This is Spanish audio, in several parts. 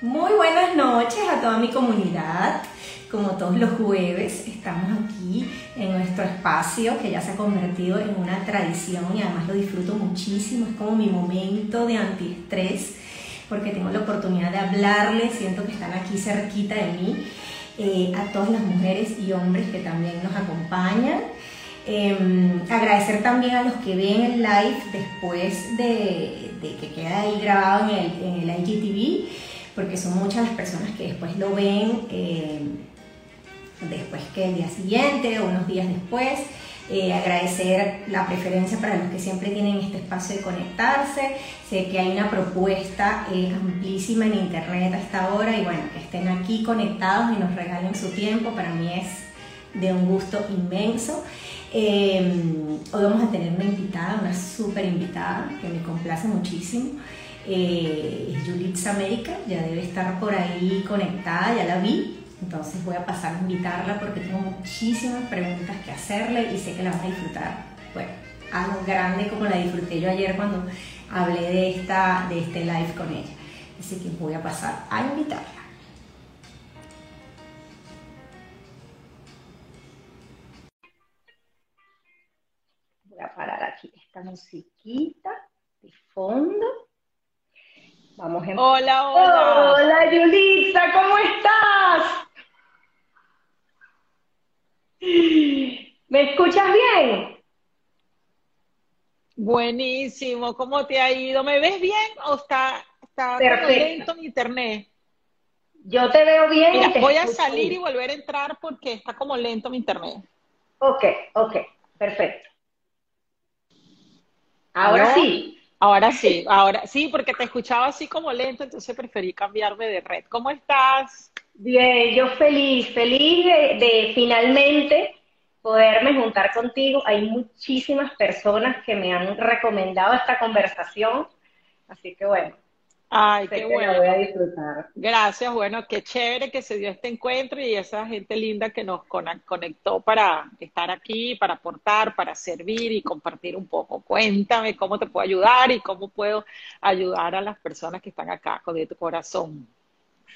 Muy buenas noches a toda mi comunidad. Como todos los jueves, estamos aquí en nuestro espacio que ya se ha convertido en una tradición y además lo disfruto muchísimo. Es como mi momento de antiestrés porque tengo la oportunidad de hablarles, siento que están aquí cerquita de mí, eh, a todas las mujeres y hombres que también nos acompañan. Em, agradecer también a los que ven el live después de, que queda ahí grabado en el, en el, IGTV, porque son muchas las personas que después lo ven em, después que el día siguiente o unos días después. Eh, agradecer la preferencia para los que siempre tienen este espacio de conectarse. Sé que hay una propuesta eh, amplísima en internet a esta hora y bueno, que estén aquí conectados y nos regalen su tiempo, para mí es de un gusto inmenso. Eh, hoy vamos a tener una invitada, una súper invitada, que me complace muchísimo. Eh, es ya debe estar por ahí conectada, ya la vi. Entonces voy a pasar a invitarla porque tengo muchísimas preguntas que hacerle y sé que la van a disfrutar. Bueno, algo grande como la disfruté yo ayer cuando hablé de, esta, de este live con ella. Así que voy a pasar a invitarla. Voy a parar aquí esta musiquita de fondo. Vamos a Hola, hola. Hola, Yulitza, ¿cómo estás? ¿Me escuchas bien? Buenísimo, ¿cómo te ha ido? ¿Me ves bien o está, está lento mi internet? Yo te veo bien. voy a salir y volver a entrar porque está como lento mi internet. Ok, ok, perfecto. Ahora sí. Ahora sí, ahora sí, porque te escuchaba así como lento, entonces preferí cambiarme de red. ¿Cómo estás? Bien, yo feliz, feliz de, finalmente poderme juntar contigo. Hay muchísimas personas que me han recomendado esta conversación, así que bueno. Ay, qué bueno. voy a disfrutar. Gracias, bueno, qué chévere que se dio este encuentro y esa gente linda que nos conectó para estar aquí, para aportar, para servir y compartir un poco. Cuéntame cómo te puedo ayudar y cómo puedo ayudar a las personas que están acá con de tu corazón.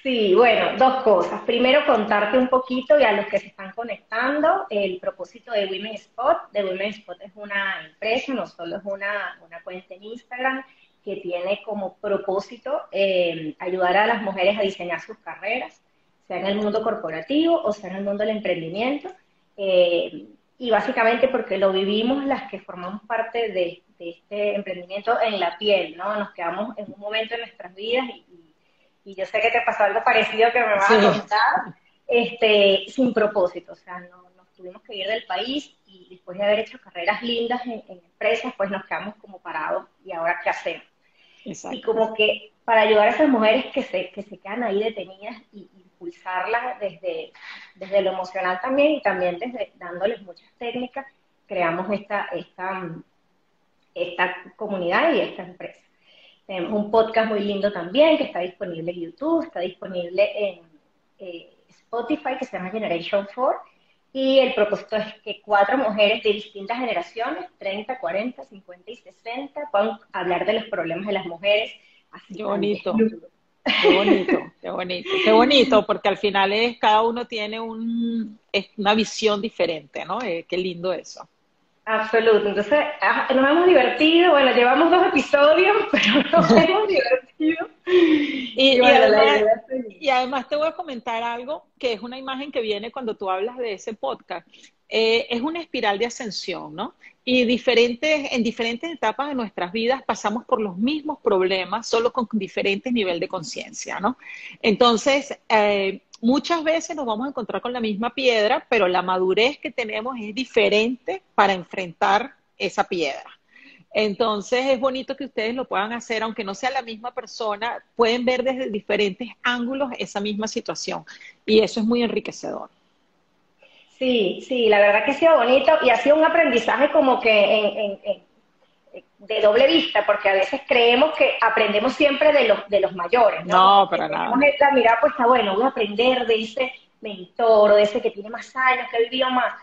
Sí, bueno, dos cosas. Primero, contarte un poquito y a los que se están conectando el propósito de Women Spot. De Women Spot es una empresa, no solo es una, cuenta en Instagram que tiene como propósito eh, ayudar a las mujeres a diseñar sus carreras, sea en el mundo corporativo o sea en el mundo del emprendimiento. Eh, y básicamente porque lo vivimos las que formamos parte de, este emprendimiento en la piel, ¿no? Nos quedamos en un momento de nuestras vidas y y yo sé que te pasó algo parecido que me vas a contar, este, sin propósito, o sea, no, nos tuvimos que ir del país y después de haber hecho carreras lindas en, empresas, pues nos quedamos como parados y ahora qué hacemos. Y como que para ayudar a esas mujeres que se, que se quedan ahí detenidas y impulsarlas desde, desde lo emocional también y también desde dándoles muchas técnicas, creamos esta, esta, esta comunidad y esta empresa. Tenemos un podcast muy lindo también que está disponible en YouTube, está disponible en eh, Spotify que se llama Generation 4 y el propósito es que cuatro mujeres de distintas generaciones, 30, 40, 50 y 60, puedan hablar de los problemas de las mujeres. Así qué bonito. Qué bonito, qué bonito, qué bonito, porque al final es cada uno tiene un, una visión diferente, ¿no? Eh, qué lindo eso. Absoluto. Entonces, ah, nos hemos divertido. Bueno, llevamos dos episodios, pero nos hemos divertido. Y, además, te voy a comentar algo que es una imagen que viene cuando tú hablas de ese podcast. Eh, es una espiral de ascensión, ¿no? Y diferentes, en diferentes etapas de nuestras vidas pasamos por los mismos problemas, solo con diferentes niveles de conciencia, ¿no? Entonces, eh, muchas veces nos vamos a encontrar con la misma piedra, pero la madurez que tenemos es diferente para enfrentar esa piedra. Entonces es bonito que ustedes lo puedan hacer, aunque no sea la misma persona, pueden ver desde diferentes ángulos esa misma situación y eso es muy enriquecedor. Sí, sí, la verdad que ha sido bonito y ha sido un aprendizaje como que en, de doble vista, porque a veces creemos que aprendemos siempre de los, de los mayores. No, para nada. mira, pues está bueno, voy a aprender de ese mentor o de ese que tiene más años, que ha vivido más.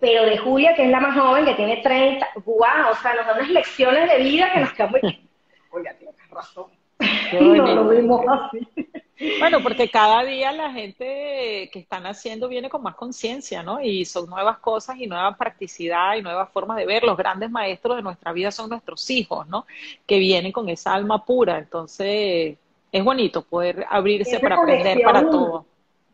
Pero de Julia, que es la más joven, que tiene 30, guau, o sea, nos da unas lecciones de vida que nos quedan muy... Julia, tienes razón. no lo vimos así. Bueno, porque cada día la gente que están haciendo viene con más conciencia, ¿no? Y son nuevas cosas y nueva practicidad y nuevas formas de ver. Los grandes maestros de nuestra vida son nuestros hijos, ¿no? Que vienen con esa alma pura. Entonces, es bonito poder abrirse para aprender para todo.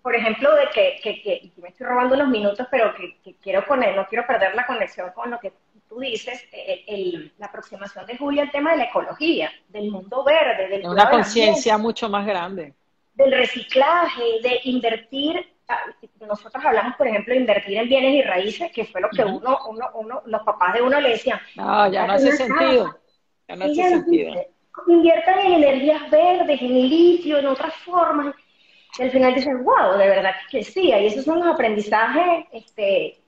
Por ejemplo, de que, que, que, me estoy robando unos minutos, pero que, quiero poner, no quiero perder la conexión con lo que tú dices, eh, la aproximación de Julia al tema de la ecología, del mundo verde, del una conciencia mucho más grande del reciclaje, de invertir. Ah, nosotros hablamos, por ejemplo, de invertir en bienes y raíces, que fue lo que uno, uno, uno, los papás de uno le decían. No, ya no hace sentido. Ya no hace sentido. inviertan en energías verdes, en litio, en otras formas. Y al final dicen, wow, de verdad que sí. Y esos son los aprendizajes este,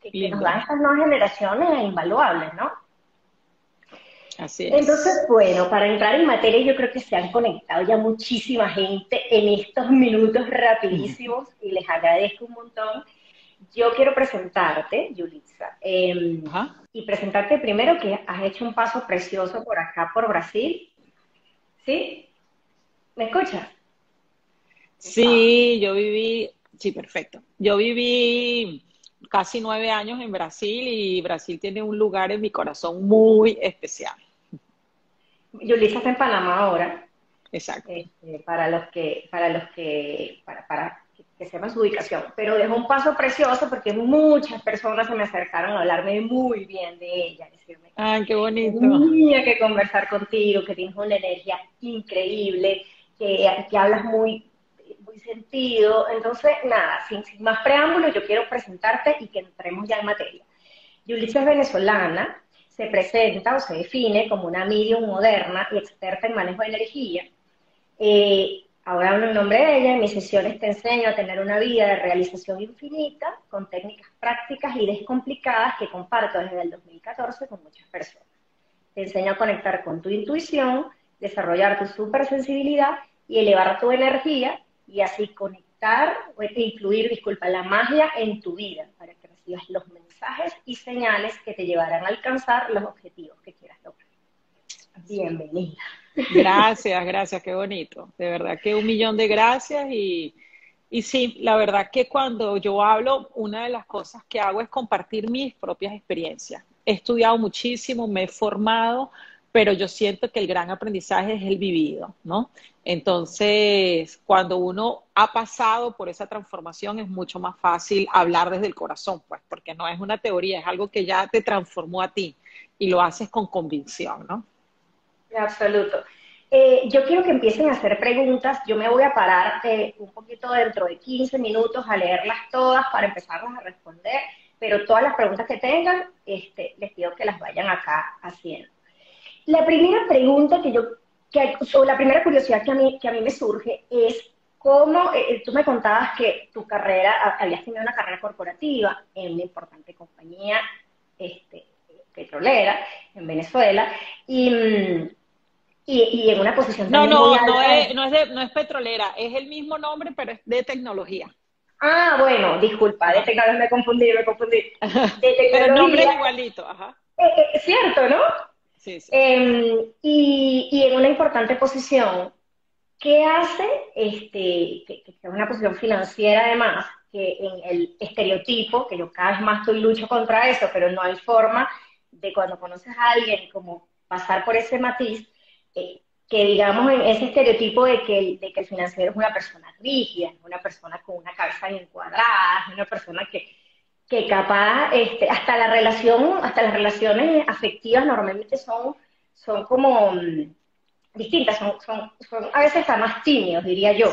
que, que nos dan estas nuevas generaciones invaluables, ¿no? Entonces, bueno, para entrar en materia, yo creo que se han conectado ya muchísima gente en estos minutos rapidísimos y les agradezco un montón. Yo quiero presentarte, Yulitza, em, y presentarte primero que has hecho un paso precioso por acá, por Brasil. ¿Sí? ¿Me escuchas? Sí, yo viví, sí, perfecto. Yo viví casi nueve años en Brasil y Brasil tiene un lugar en mi corazón muy especial. Yulisa está en Panamá ahora. Exacto. Este, para los que, para los que, para, para que sepan su ubicación. Pero dejó un paso precioso porque muchas personas se me acercaron a hablarme muy bien de ella, decirme Ay, qué bonito. Tenía que conversar contigo, que tienes una energía increíble, que, que hablas muy, muy sentido. Entonces, nada, sin, sin más preámbulos, yo quiero presentarte y que entremos ya en materia. Yulisa es venezolana, se presenta o se define como una medium moderna y experta en manejo de energía. Eh, ahora hablo en nombre de ella, en mis sesiones te enseño a tener una vida de realización infinita con técnicas prácticas y descomplicadas que comparto desde el 2014 con muchas personas. Te enseño a conectar con tu intuición, desarrollar tu supersensibilidad y elevar tu energía y así conectar o influir, disculpa, la magia en tu vida para que recibas los mensajes y señales que te llevarán a alcanzar los objetivos que quieras lograr. Bienvenida. Gracias, gracias, qué bonito. De verdad que un millón de gracias y, y sí, la verdad que cuando yo hablo, una de las cosas que hago es compartir mis propias experiencias. He estudiado muchísimo, me he formado, pero yo siento que el gran aprendizaje es el vivido, ¿no? Entonces, cuando uno ha pasado por esa transformación es mucho más fácil hablar desde el corazón, pues, porque no es una teoría, es algo que ya te transformó a ti y lo haces con convicción, ¿no? absoluto. Eh, yo quiero que empiecen a hacer preguntas. Yo me voy a parar eh, un poquito dentro de 15 minutos a leerlas todas para empezarlas a responder, pero todas las preguntas que tengan, este, les pido que las vayan acá haciendo. La primera pregunta que yo, que, o la primera curiosidad que a mí, que a mí me surge es cómo, eh, eh, tú me contabas que tu carrera, habías tenido una carrera corporativa en una importante compañía este, petrolera en Venezuela y, y, en una posición no no no es, no es de, no es petrolera es el mismo nombre pero es de tecnología. Ah bueno disculpa de tecnología me confundí me confundí. Pero el nombre es igualito ajá. Eh, cierto no Em, y, en una importante posición, ¿qué hace? Este, que, es una posición financiera además, que en el estereotipo, que yo cada vez más estoy lucho contra eso, pero no hay forma de cuando conoces a alguien como pasar por ese matiz, eh, que digamos en ese estereotipo de que, de que el financiero es una persona rígida, es una persona con una cabeza bien cuadrada, una persona que, que capaz, este, hasta la relación, hasta las relaciones afectivas normalmente son, son como mm, distintas, son, son, a veces hasta más tímidos, diría yo.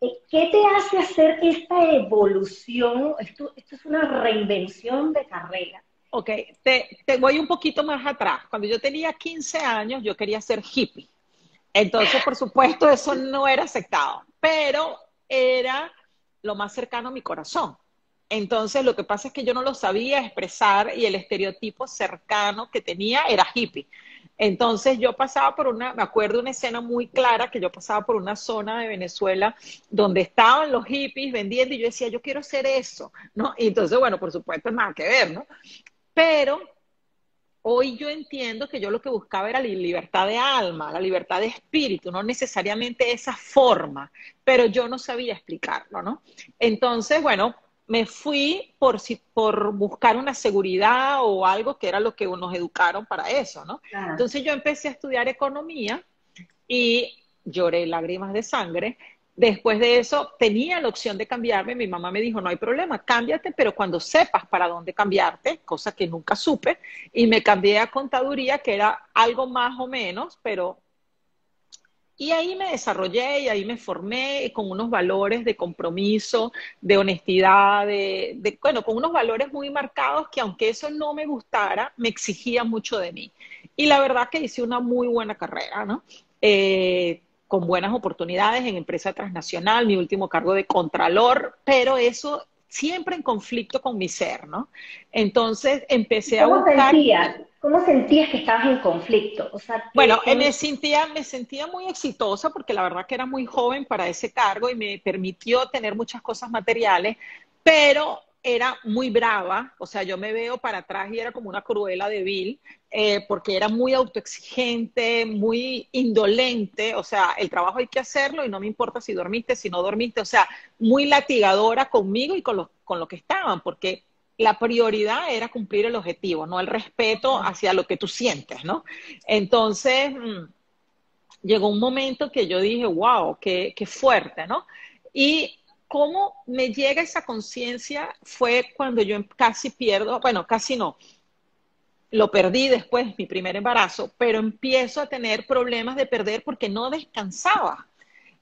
Eh, ¿Qué te hace hacer esta evolución? Esto, esto es una reinvención de carrera. Ok, te, te, voy un poquito más atrás. Cuando yo tenía 15 años, yo quería ser hippie. Entonces, por supuesto, eso no era aceptado, pero era lo más cercano a mi corazón. Entonces, lo que pasa es que yo no lo sabía expresar y el estereotipo cercano que tenía era hippie. Entonces yo pasaba por una, me acuerdo una escena muy clara que yo pasaba por una zona de Venezuela donde estaban los hippies vendiendo y yo decía, yo quiero ser eso, ¿no? Y entonces, bueno, por supuesto, nada que ver, ¿no? Pero hoy yo entiendo que yo lo que buscaba era la libertad de alma, la libertad de espíritu, no necesariamente esa forma, pero yo no sabía explicarlo, ¿no? Entonces, bueno, me fui por, por buscar una seguridad o algo que era lo que nos educaron para eso, ¿no? Entonces yo empecé a estudiar economía y lloré lágrimas de sangre Después de eso, tenía la opción de cambiarme. Mi mamá me dijo, no hay problema, cámbiate, pero cuando sepas para dónde cambiarte, cosa que nunca supe, y me cambié a contaduría, que era algo más o menos, pero... Y ahí me desarrollé y ahí me formé con unos valores de compromiso, de honestidad, de, de, bueno, con unos valores muy marcados que aunque eso no me gustara, me exigía mucho de mí. Y la verdad que hice una muy buena carrera, ¿no? Eh, con buenas oportunidades en empresa transnacional, mi último cargo de contralor, pero eso siempre en conflicto con mi ser, ¿no? Entonces empecé a buscar... Sentías? ¿Cómo sentías que estabas en conflicto? bueno, me, sentía, me sentía muy exitosa porque la verdad que era muy joven para ese cargo y me permitió tener muchas cosas materiales, pero era muy brava, o sea, yo me veo para atrás y era como una cruela de Bill, eh, porque era muy autoexigente, muy indolente, o sea, el trabajo hay que hacerlo y no me importa si dormiste, si no dormiste, o sea, muy latigadora conmigo y con lo, con lo que estaban, porque la prioridad era cumplir el objetivo, no el respeto hacia lo que tú sientes, ¿no? Entonces, mm, llegó un momento que yo dije, wow, qué, qué fuerte, ¿no? Y cómo me llega esa conciencia fue cuando yo casi pierdo, bueno, casi no, lo perdí después de mi primer embarazo, pero empiezo a tener problemas de perder porque no descansaba.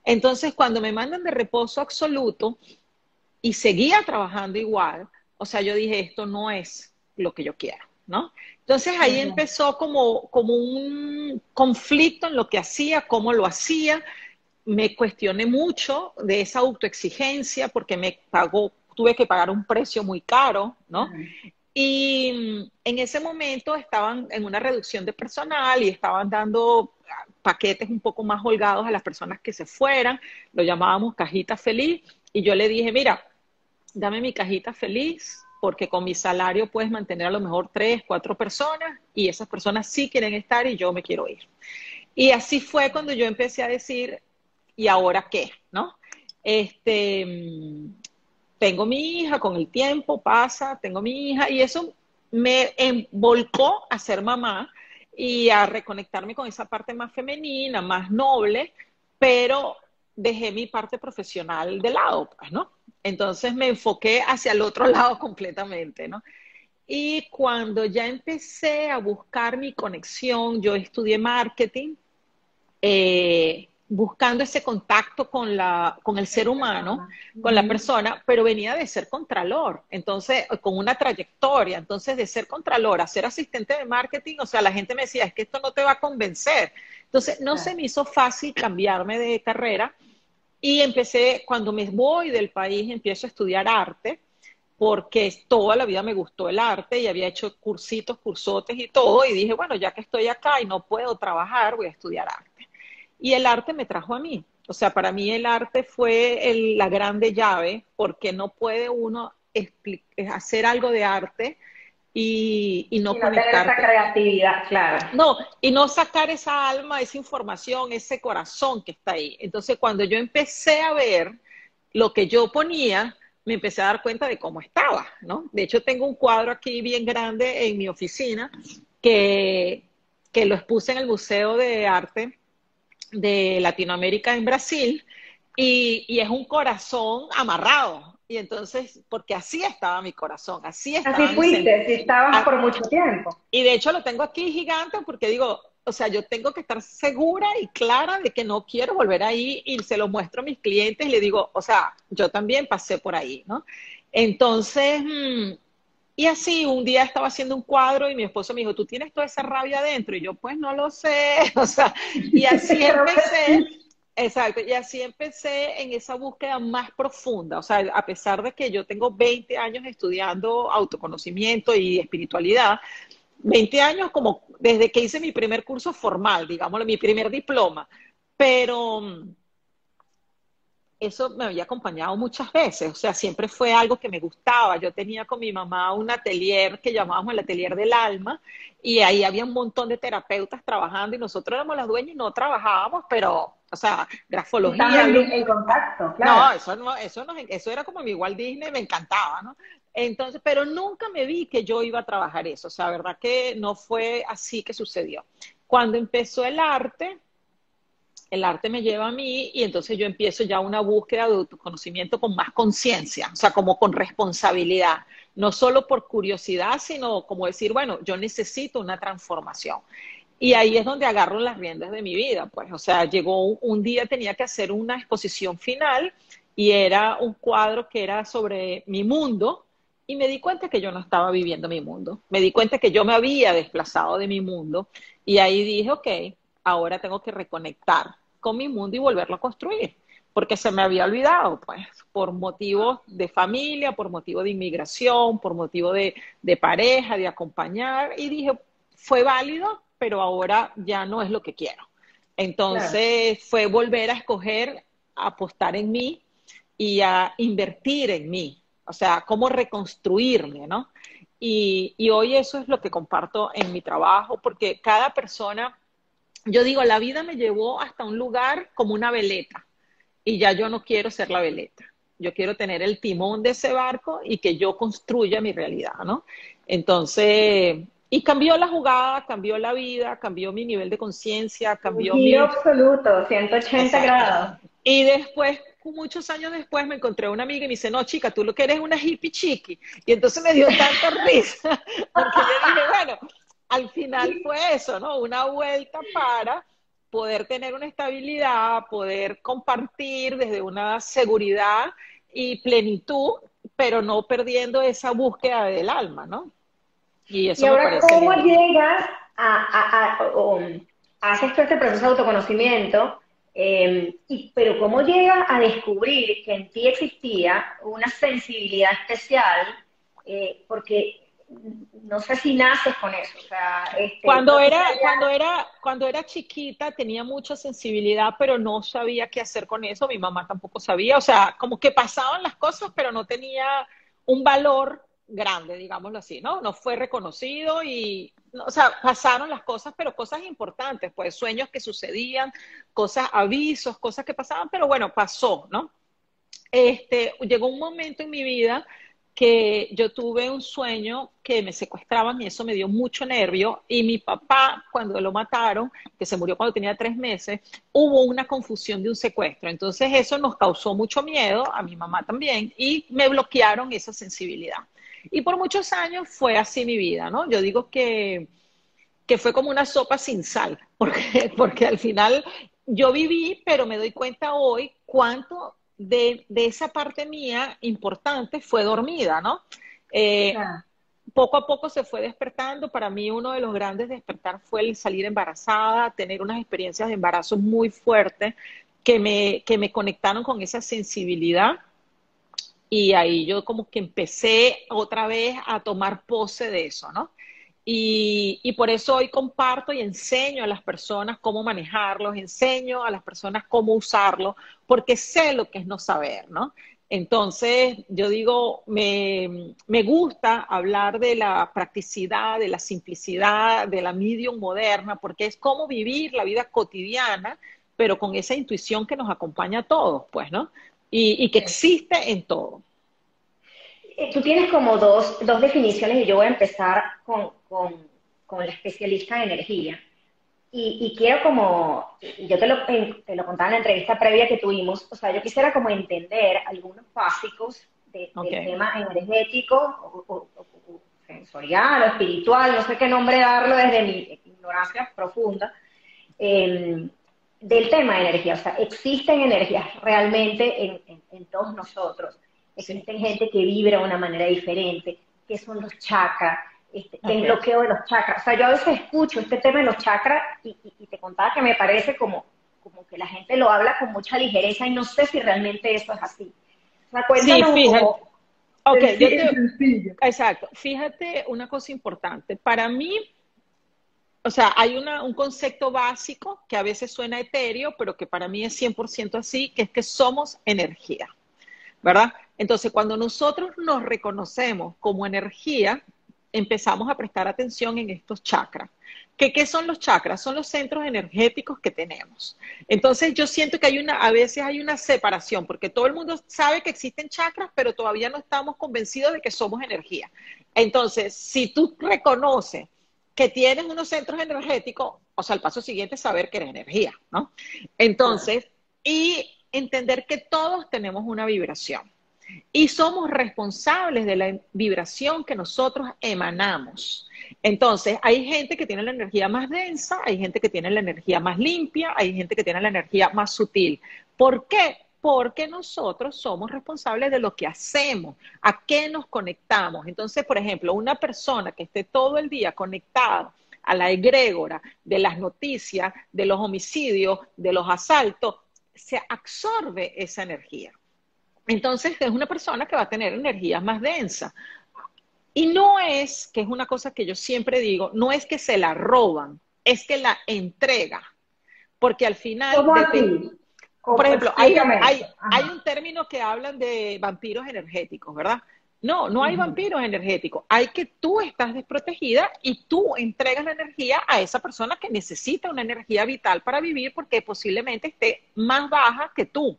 Entonces, cuando me mandan de reposo absoluto y seguía trabajando igual, o sea, yo dije, esto no es lo que yo quiero, ¿no? Entonces ahí empezó como, como un conflicto en lo que hacía, cómo lo hacía, me cuestioné mucho de esa autoexigencia porque me pagó, tuve que pagar un precio muy caro, ¿no? Y en ese momento estaban en una reducción de personal y estaban dando paquetes un poco más holgados a las personas que se fueran, lo llamábamos cajita feliz, y yo le dije, mira, dame mi cajita feliz, porque con mi salario puedes mantener a lo mejor tres, cuatro personas, y esas personas sí quieren estar y yo me quiero ir. Y así fue cuando yo empecé a decir, ¿y ahora qué? ¿No? Este, tengo mi hija, con el tiempo pasa, tengo mi hija, y eso me volcó a ser mamá y a reconectarme con esa parte más femenina, más noble, pero dejé mi parte profesional de lado, pues, ¿no? Entonces me enfoqué hacia el otro lado completamente, ¿no? Y cuando ya empecé a buscar mi conexión, yo estudié marketing, eh, buscando ese contacto con, la, con el ser humano, con la persona, pero venía de ser contralor, entonces, con una trayectoria, entonces de ser contralor a ser asistente de marketing, o sea, la gente me decía, es que esto no te va a convencer. Entonces, no se me hizo fácil cambiarme de carrera y empecé, cuando me voy del país, empiezo a estudiar arte, porque toda la vida me gustó el arte y había hecho cursitos, cursotes y todo, y dije, bueno, ya que estoy acá y no puedo trabajar, voy a estudiar arte. Y el arte me trajo a mí. O sea, para mí el arte fue la grande llave, porque no puede uno hacer algo de arte y, no, y esa creatividad, claro. No, y no sacar esa alma, esa información, ese corazón que está ahí. Entonces, cuando yo empecé a ver lo que yo ponía, me empecé a dar cuenta de cómo estaba, ¿no? De hecho, tengo un cuadro aquí bien grande en mi oficina que, que lo expuse en el Museo de Arte de Latinoamérica en Brasil y, es un corazón amarrado. Y entonces, porque así estaba mi corazón, así estaba. Así fuiste, si estabas por mucho tiempo. Y de hecho lo tengo aquí gigante porque digo, o sea, yo tengo que estar segura y clara de que no quiero volver ahí y se lo muestro a mis clientes y le digo, o sea, yo también pasé por ahí, ¿no? Entonces, mm, y así, un día estaba haciendo un cuadro y mi esposo me dijo, ¿tú tienes toda esa rabia adentro? Y yo, pues no lo sé. O sea, y así empecé. Exacto, y así empecé en esa búsqueda más profunda. O sea, a pesar de que yo tengo 20 años estudiando autoconocimiento y espiritualidad, 20 años como desde que hice mi primer curso formal, digámoslo, mi primer diploma. Pero eso me había acompañado muchas veces, o sea, siempre fue algo que me gustaba. Yo tenía con mi mamá un atelier que llamábamos el atelier del alma y ahí había un montón de terapeutas trabajando y nosotros éramos las dueñas y no trabajábamos, pero, o sea, grafología. En, contacto, claro. No, eso, no, eso, no, eso era como mi Walt Disney, me encantaba, ¿no? Entonces, pero nunca me vi que yo iba a trabajar eso, o sea, verdad que no fue así que sucedió. Cuando empezó el arte, el arte me lleva a mí y entonces yo empiezo ya una búsqueda de autoconocimiento con más conciencia, o sea, como con responsabilidad, no solo por curiosidad, sino como decir, bueno, yo necesito una transformación. Y ahí es donde agarro las riendas de mi vida, pues, o sea, llegó un, día, tenía que hacer una exposición final y era un cuadro que era sobre mi mundo y me di cuenta que yo no estaba viviendo mi mundo, me di cuenta que yo me había desplazado de mi mundo y ahí dije, ok, ahora tengo que reconectar con mi mundo y volverlo a construir, porque se me había olvidado, pues, por motivos de familia, por motivo de inmigración, por motivo de, pareja, de acompañar, y dije, fue válido, pero ahora ya no es lo que quiero. Entonces fue volver a escoger, a apostar en mí y a invertir en mí, o sea, cómo reconstruirme, ¿no? Y, y, hoy eso es lo que comparto en mi trabajo, porque cada persona yo digo, la vida me llevó hasta un lugar como una veleta y ya yo no quiero ser la veleta. Yo quiero tener el timón de ese barco y que yo construya mi realidad, ¿no? Entonces, y cambió la jugada, cambió la vida, cambió mi nivel de conciencia, cambió mi... absoluto, 180 grados. Y después, muchos años después, me encontré una amiga y me dice, no, chica, tú lo que eres es una hippie chiqui. Y entonces me dio tanta risa, porque yo dije, bueno, al final fue eso, ¿no? Una vuelta para poder tener una estabilidad, poder compartir desde una seguridad y plenitud, pero no perdiendo esa búsqueda del alma, ¿no? Y, eso ahora, ¿cómo llegas a, a, o, haces todo este proceso de autoconocimiento, em, y, pero cómo llegas a descubrir que en ti existía una sensibilidad especial, eh, porque no sé si naces con eso. Este, cuando era, cuando era, cuando era chiquita tenía mucha sensibilidad, pero no sabía qué hacer con eso. Mi mamá tampoco sabía. O sea, como que pasaban las cosas, pero no tenía un valor grande, digámoslo así, ¿no? No fue reconocido y, o sea, pasaron las cosas, pero cosas importantes, pues sueños que sucedían, cosas, avisos, cosas que pasaban, pero bueno, pasó, ¿no? Este, llegó un momento en mi vida que yo tuve un sueño que me secuestraban y eso me dio mucho nervio. Y mi papá, cuando lo mataron, que se murió cuando tenía tres meses, hubo una confusión de un secuestro. Entonces eso nos causó mucho miedo, a mi mamá también, y me bloquearon esa sensibilidad. Y por muchos años fue así mi vida, ¿no? Yo digo que, que fue como una sopa sin sal, porque, porque al final yo viví, pero me doy cuenta hoy cuánto de, esa parte mía importante fue dormida, ¿no? Eh, poco a poco se fue despertando. Para mí uno de los grandes despertar fue el salir embarazada, tener unas experiencias de embarazo muy fuertes que me, que me conectaron con esa sensibilidad. Y ahí yo como que empecé otra vez a tomar pose de eso, ¿no? Y, por eso hoy comparto y enseño a las personas cómo manejarlos, enseño a las personas cómo usarlo, porque sé lo que es no saber, ¿no? Entonces, yo digo, me, me, gusta hablar de la practicidad, de la simplicidad, de la medium moderna, porque es cómo vivir la vida cotidiana, pero con esa intuición que nos acompaña a todos, pues, ¿no? Y, y que existe en todo. Eh, tú tienes como dos, dos definiciones y yo voy a empezar con, con, con la especialista de energía. Y, y, quiero como, yo te lo, te lo contaba en la entrevista previa que tuvimos, o sea, yo quisiera como entender algunos básicos de, del tema energético o, sensorial o espiritual, no sé qué nombre darlo desde mi ignorancia profunda, em, del tema de energía. O sea, existen energías realmente en, en, en todos nosotros existen gente que vibra de una manera diferente, que son los chakras, este, el bloqueo de los chakras. O sea, yo a veces escucho este tema de los chakras y, te contaba que me parece como, como que la gente lo habla con mucha ligereza y no sé si realmente eso es así. O sea, sí, fíjate. Okay, exacto. Fíjate una cosa importante. Para mí, o sea, hay un concepto básico que a veces suena etéreo, pero que para mí es 100% así, que es que somos energía, ¿verdad? Entonces, cuando nosotros nos reconocemos como energía, empezamos a prestar atención en estos chakras. ¿Qué, ¿Qué, son los chakras? Son los centros energéticos que tenemos. Entonces yo siento que hay una, a veces hay una separación, porque todo el mundo sabe que existen chakras, pero todavía no estamos convencidos de que somos energía. Entonces, si tú reconoces que tienes unos centros energéticos, o sea, el paso siguiente es saber que eres energía, ¿no? Entonces, y entender que todos tenemos una vibración y somos responsables de la vibración que nosotros emanamos. Entonces, hay gente que tiene la energía más densa, hay gente que tiene la energía más limpia, hay gente que tiene la energía más sutil. ¿Por qué? Porque nosotros somos responsables de lo que hacemos, a qué nos conectamos. Entonces, por ejemplo, una persona que esté todo el día conectada a la egrégora de las noticias, de los homicidios, de los asaltos, se absorbe esa energía. Entonces es una persona que va a tener energía más densa. Y no es, que es una cosa que yo siempre digo, no es que se la roban, es que la entrega. Porque al final... ¿Cómo Por ejemplo, hay, hay, un término que hablan de vampiros energéticos, ¿verdad? No, no hay vampiros energéticos. Hay que tú estás desprotegida y tú entregas la energía a esa persona que necesita una energía vital para vivir porque posiblemente esté más baja que tú.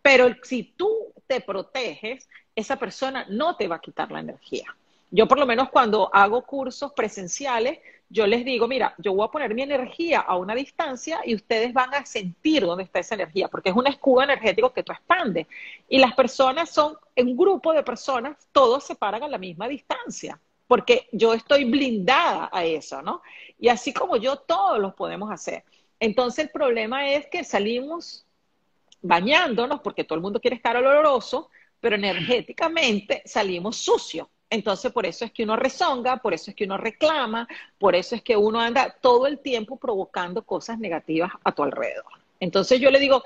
Pero si tú te proteges, esa persona no te va a quitar la energía. Yo por lo menos cuando hago cursos presenciales, yo les digo, mira, yo voy a poner mi energía a una distancia y ustedes van a sentir dónde está esa energía, porque es un escudo energético que tú expandes. Y las personas son, un grupo de personas, todos se paran a la misma distancia, porque yo estoy blindada a eso, ¿no? Y así como yo, todos los podemos hacer. Entonces el problema es que salimos bañándonos, porque todo el mundo quiere estar oloroso, pero energéticamente salimos sucios. Entonces, por eso es que uno rezonga, por eso es que uno reclama, por eso es que uno anda todo el tiempo provocando cosas negativas a tu alrededor. Entonces, yo le digo,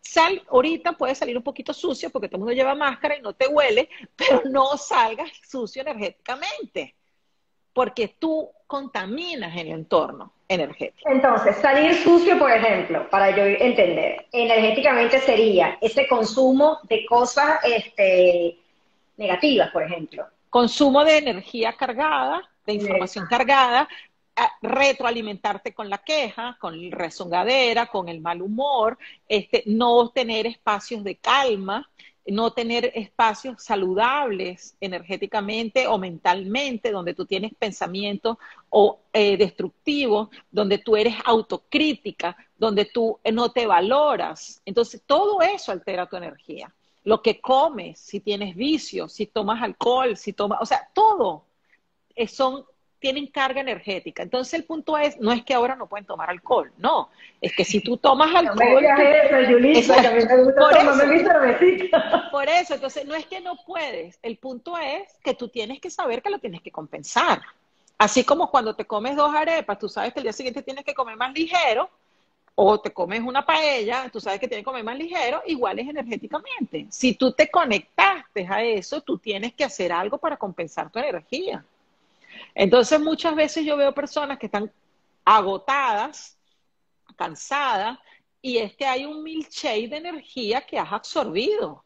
sal, ahorita puede salir un poquito sucio porque todo el mundo lleva máscara y no te huele, pero no salgas sucio energéticamente, porque tú contaminas el entorno energético. Entonces, salir sucio, por ejemplo, para yo entender, energéticamente sería ese consumo de cosas este, negativas, por ejemplo. Consumo de energía cargada, de información cargada, retroalimentarte con la queja, con la rezongadera, con el mal humor, este, no tener espacios de calma, no tener espacios saludables energéticamente o mentalmente, donde tú tienes pensamientos o eh, destructivos, donde tú eres autocrítica, donde tú eh, no te valoras. Entonces, todo eso altera tu energía. Lo que comes, si tienes vicios, si tomas alcohol, si tomas, o sea, todo eh, son tienen carga energética. Entonces el punto es, no es que ahora no pueden tomar alcohol, no, es que si tú tomas alcohol... por, eso, entonces no es que no puedes, el punto es que tú tienes que saber que lo tienes que compensar. Así como cuando te comes dos arepas, tú sabes que el día siguiente tienes que comer más ligero, o te comes una paella, tú sabes que tienes que comer más ligero, igual es energéticamente. Si tú te conectaste a eso, tú tienes que hacer algo para compensar tu energía. Entonces muchas veces yo veo personas que están agotadas, cansadas, y es que hay un milkshake de energía que has absorbido.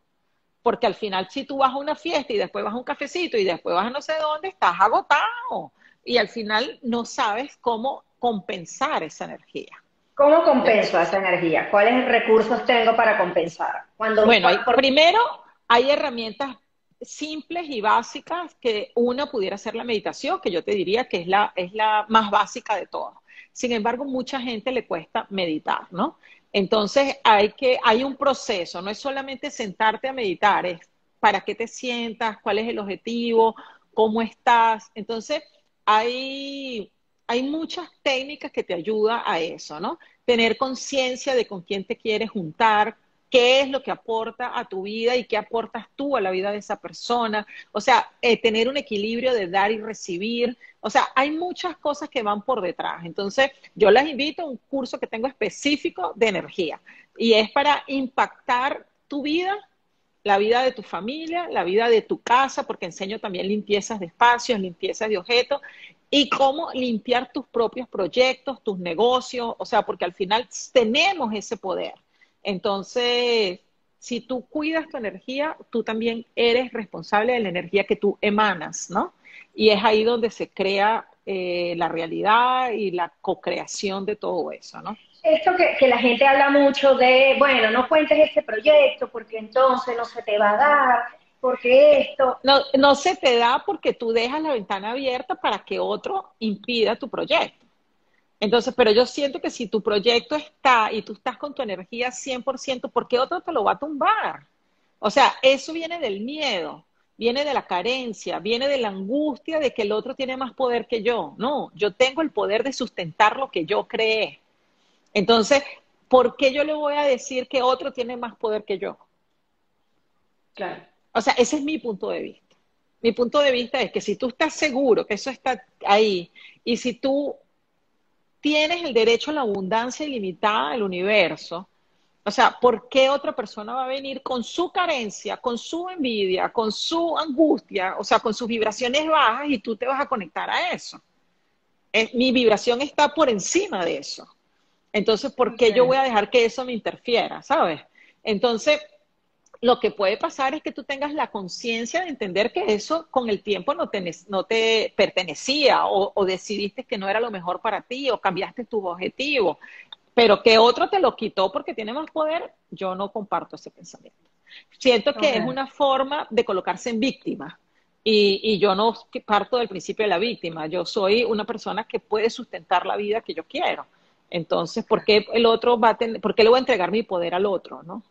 Porque al final, si tú vas a una fiesta y después vas a un cafecito y después vas a no sé dónde, estás agotado. Y al final no sabes cómo compensar esa energía. ¿Cómo compenso esa energía? ¿Cuáles recursos tengo para compensar? Cuando bueno, primero hay herramientas simples y básicas que una pudiera ser la meditación, que yo te diría que es la, es la más básica de todas. Sin embargo, mucha gente le cuesta meditar, ¿no? Entonces hay que, hay un proceso, no es solamente sentarte a meditar, es para qué te sientas, cuál es el objetivo, cómo estás. Entonces, hay, hay muchas técnicas que te ayudan a eso, ¿no? Tener conciencia de con quién te quieres juntar, qué es lo que aporta a tu vida y qué aportas tú a la vida de esa persona. O sea, eh, tener un equilibrio de dar y recibir. O sea, hay muchas cosas que van por detrás. Entonces, yo las invito a un curso que tengo específico de energía y es para impactar tu vida la vida de tu familia, la vida de tu casa, porque enseño también limpiezas de espacios, limpiezas de objetos, y cómo limpiar tus propios proyectos, tus negocios, o sea, porque al final tenemos ese poder. Entonces, si tú cuidas tu energía, tú también eres responsable de la energía que tú emanas, ¿no? Y es ahí donde se crea eh, la realidad y la co-creación de todo eso, ¿no? esto que, la gente habla mucho de, bueno, no cuentes este proyecto porque entonces no se te va a dar, porque esto... No, no se te da porque tú dejas la ventana abierta para que otro impida tu proyecto. Entonces, pero yo siento que si tu proyecto está y tú estás con tu energía 100%, ¿por qué otro te lo va a tumbar? O sea, eso viene del miedo, viene de la carencia, viene de la angustia de que el otro tiene más poder que yo. No, yo tengo el poder de sustentar lo que yo creé. Entonces, ¿por qué yo le voy a decir que otro tiene más poder que yo? Claro. O sea, ese es mi punto de vista. Mi punto de vista es que si tú estás seguro que eso está ahí y si tú tienes el derecho a la abundancia ilimitada del universo, o sea, ¿por qué otra persona va a venir con su carencia, con su envidia, con su angustia, o sea, con sus vibraciones bajas y tú te vas a conectar a eso? mi vibración está por encima de eso. Entonces, ¿por qué yo voy a dejar que eso me interfiera? ¿Sabes? Entonces, lo que puede pasar es que tú tengas la conciencia de entender que eso con el tiempo no te, no te pertenecía o, o, decidiste que no era lo mejor para ti o cambiaste tus objetivos, pero que otro te lo quitó porque tiene más poder, yo no comparto ese pensamiento. Siento que es una forma de colocarse en víctima. Y, y, yo no parto del principio de la víctima, yo soy una persona que puede sustentar la vida que yo quiero. Entonces, ¿por qué el otro va a tener, por qué le voy a entregar mi poder al otro, no?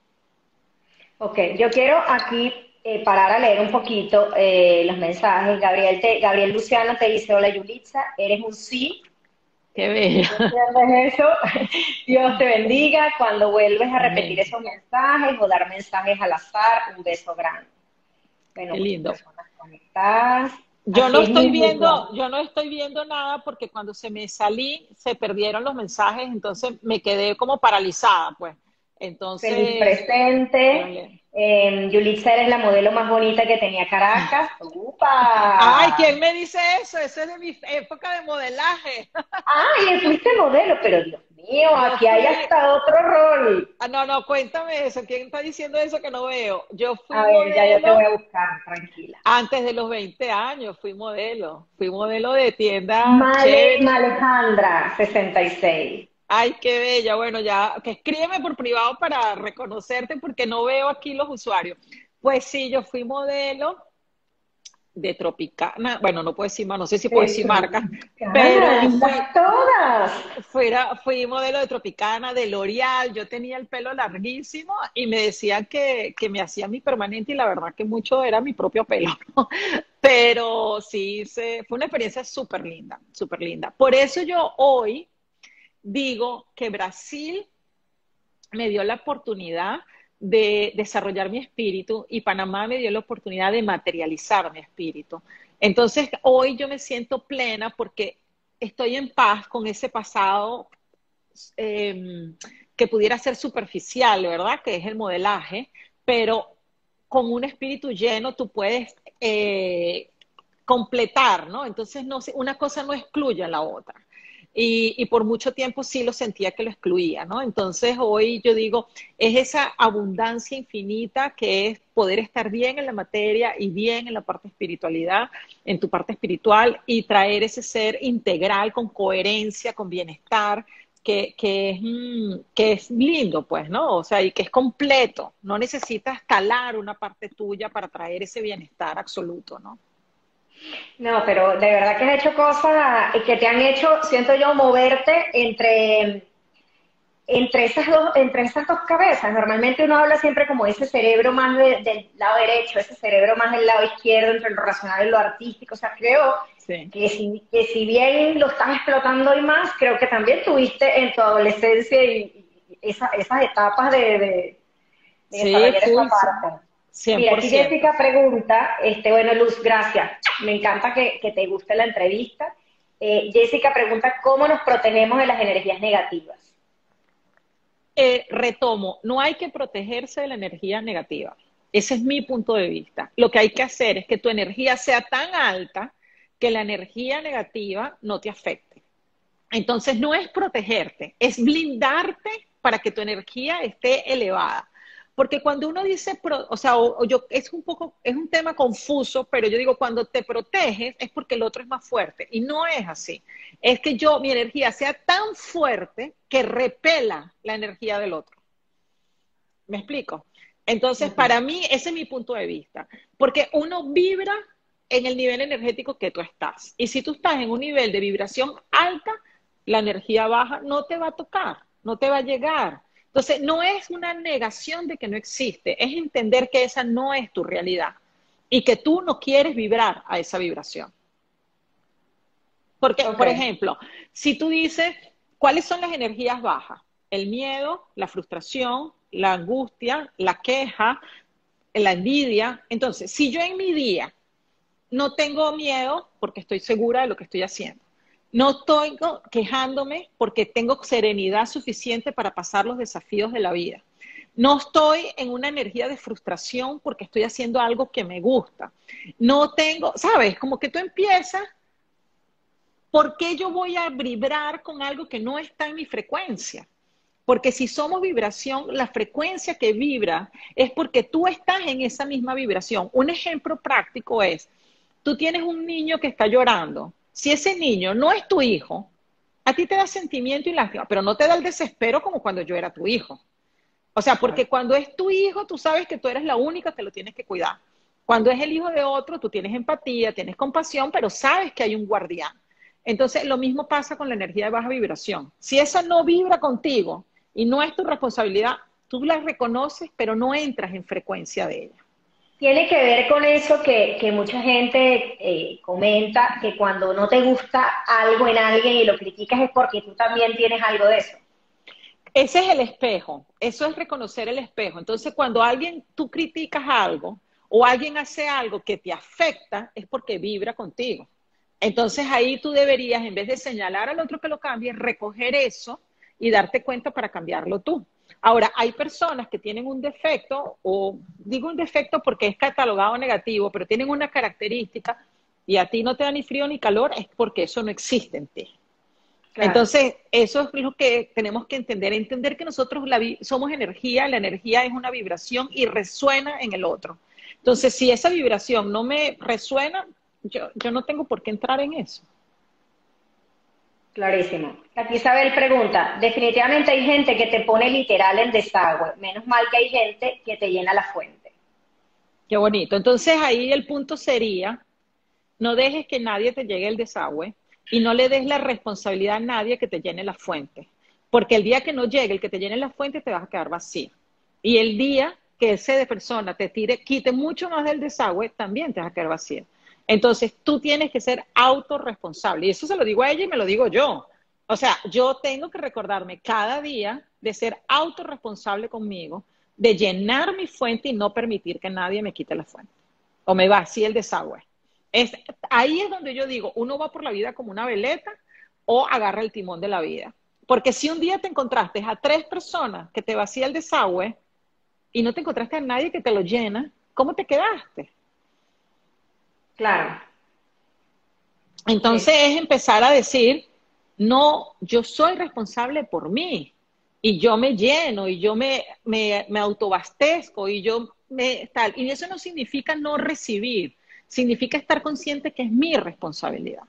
Ok, yo quiero aquí eh, parar a leer un poquito eh, los mensajes. Gabriel, te, Gabriel Luciano te dice, hola Yulitza, eres un sí. Qué bello. eso? Dios te bendiga. Cuando vuelves a repetir esos mensajes o dar mensajes al azar, un beso grande. Bueno, Qué lindo. conectadas. Yo no estoy viendo, yo no estoy viendo nada porque cuando se me salí se perdieron los mensajes, entonces me quedé como paralizada, pues. Entonces. Feliz presente. Eh, Yulitza eres la modelo más bonita que tenía Caracas. ¡Upa! Ay, ¿quién me dice eso? Eso es de mi época de modelaje. Ay, fuiste modelo, pero Dios mío, aquí hay hasta otro rol. Ah, no, no, cuéntame eso. ¿Quién está diciendo eso que no veo? Yo fui A ver, ya yo te voy a buscar, tranquila. Antes de los 20 años fui modelo. Fui modelo de tienda. Alejandra, 66. Ay, qué bella. Bueno, ya, que escríbeme por privado para reconocerte porque no veo aquí los usuarios. Pues sí, yo fui modelo de Tropicana, bueno, no puedo decir más, no sé si puedo decir marca, pero fui, todas. Fui modelo de Tropicana, de L'Oreal, yo tenía el pelo larguísimo y me decían que, que, me hacía mi permanente y la verdad que mucho era mi propio pelo, pero sí, se, fue una experiencia súper linda, súper linda. Por eso yo hoy digo que Brasil me dio la oportunidad de desarrollar mi espíritu y Panamá me dio la oportunidad de materializar mi espíritu. Entonces, hoy yo me siento plena porque estoy en paz con ese pasado em, que pudiera ser superficial, ¿verdad? Que es el modelaje, pero con un espíritu lleno tú puedes eh, completar, ¿no? Entonces, no, una cosa no excluye a la otra. Y, por mucho tiempo sí lo sentía que lo excluía, ¿no? Entonces hoy yo digo, es esa abundancia infinita que es poder estar bien en la materia y bien en la parte espiritualidad, en tu parte espiritual y traer ese ser integral con coherencia, con bienestar, que, que, es, mm, que es lindo, pues, ¿no? O sea, y que es completo. No necesitas calar una parte tuya para traer ese bienestar absoluto, ¿no? No, pero de verdad que has hecho cosas que te han hecho, siento yo, moverte entre, entre, esas, dos, entre esas dos cabezas. Normalmente uno habla siempre como ese cerebro más del lado derecho, ese cerebro más del lado izquierdo, entre lo racional y lo artístico. O sea, creo que, si, que si bien lo estás explotando hoy más, creo que también tuviste en tu adolescencia y, esas etapas de, de, de esa parte. Mira, aquí Jessica pregunta, este, bueno, Luz, gracias. Me encanta que, te guste la entrevista. Eh, Jessica pregunta, ¿cómo nos protegemos de las energías negativas? Eh, retomo, no hay que protegerse de la energía negativa. Ese es mi punto de vista. Lo que hay que hacer es que tu energía sea tan alta que la energía negativa no te afecte. Entonces no es protegerte, es blindarte para que tu energía esté elevada. Porque cuando uno dice, o sea, yo, es un poco, es un tema confuso, pero yo digo, cuando te proteges es porque el otro es más fuerte. Y no es así. Es que yo, mi energía sea tan fuerte que repela la energía del otro. ¿Me explico? Entonces, para mí, ese es mi punto de vista. Porque uno vibra en el nivel energético que tú estás. Y si tú estás en un nivel de vibración alta, la energía baja no te va a tocar, no te va a llegar. Entonces, no es una negación de que no existe, es entender que esa no es tu realidad y que tú no quieres vibrar a esa vibración. Porque, por ejemplo, si tú dices, ¿cuáles son las energías bajas? El miedo, la frustración, la angustia, la queja, la envidia. Entonces, si yo en mi día no tengo miedo porque estoy segura de lo que estoy haciendo, no estoy quejándome porque tengo serenidad suficiente para pasar los desafíos de la vida. No estoy en una energía de frustración porque estoy haciendo algo que me gusta. No tengo, ¿sabes? Como que tú empiezas, ¿por qué yo voy a vibrar con algo que no está en mi frecuencia? Porque si somos vibración, la frecuencia que vibra es porque tú estás en esa misma vibración. Un ejemplo práctico es, tú tienes un niño que está llorando si ese niño no es tu hijo, a ti te da sentimiento y lástima, pero no te da el desespero como cuando yo era tu hijo. O sea, porque cuando es tu hijo, tú sabes que tú eres la única que lo tienes que cuidar. Cuando es el hijo de otro, tú tienes empatía, tienes compasión, pero sabes que hay un guardián. Entonces, lo mismo pasa con la energía de baja vibración. Si esa no vibra contigo y no es tu responsabilidad, tú la reconoces, pero no entras en frecuencia de ella. Tiene que ver con eso que, mucha gente eh, comenta, que cuando no te gusta algo en alguien y lo criticas es porque tú también tienes algo de eso. Ese es el espejo, eso es reconocer el espejo. Entonces, cuando alguien, tú criticas algo o alguien hace algo que te afecta, es porque vibra contigo. Entonces ahí tú deberías, en vez de señalar al otro que lo cambie, recoger eso y darte cuenta para cambiarlo tú. Ahora, hay personas que tienen un defecto, o digo un defecto porque es catalogado negativo, pero tienen una característica y a ti no te da ni frío ni calor, es porque eso no existe en ti. Entonces, eso es lo que tenemos que entender, entender que nosotros somos energía, la energía es una vibración y resuena en el otro. Entonces, si esa vibración no me resuena, yo, yo no tengo por qué entrar en eso. Clarísimo. Aquí Isabel pregunta, definitivamente hay gente que te pone literal en desagüe, menos mal que hay gente que te llena la fuente. Qué bonito. Entonces ahí el punto sería, no dejes que nadie te llegue el desagüe y no le des la responsabilidad a nadie que te llene la fuente, porque el día que no llegue el que te llene la fuente te vas a quedar vacío. Y el día que ese de persona te tire, quite mucho más del desagüe, también te vas a quedar vacío. Entonces, tú tienes que ser autorresponsable. Y eso se lo digo a ella y me lo digo yo. O sea, yo tengo que recordarme cada día de ser autorresponsable conmigo, de llenar mi fuente y no permitir que nadie me quite la fuente o me vacíe el desagüe. Es, ahí es donde yo digo, uno va por la vida como una veleta o agarra el timón de la vida. Porque si un día te encontraste a tres personas que te vacía el desagüe y no te encontraste a nadie que te lo llena, ¿cómo te quedaste? Claro. Entonces es empezar a decir, no, yo soy responsable por mí y yo me lleno y yo me, me, me autobastezco y yo me tal. Y eso no significa no recibir, significa estar consciente que es mi responsabilidad.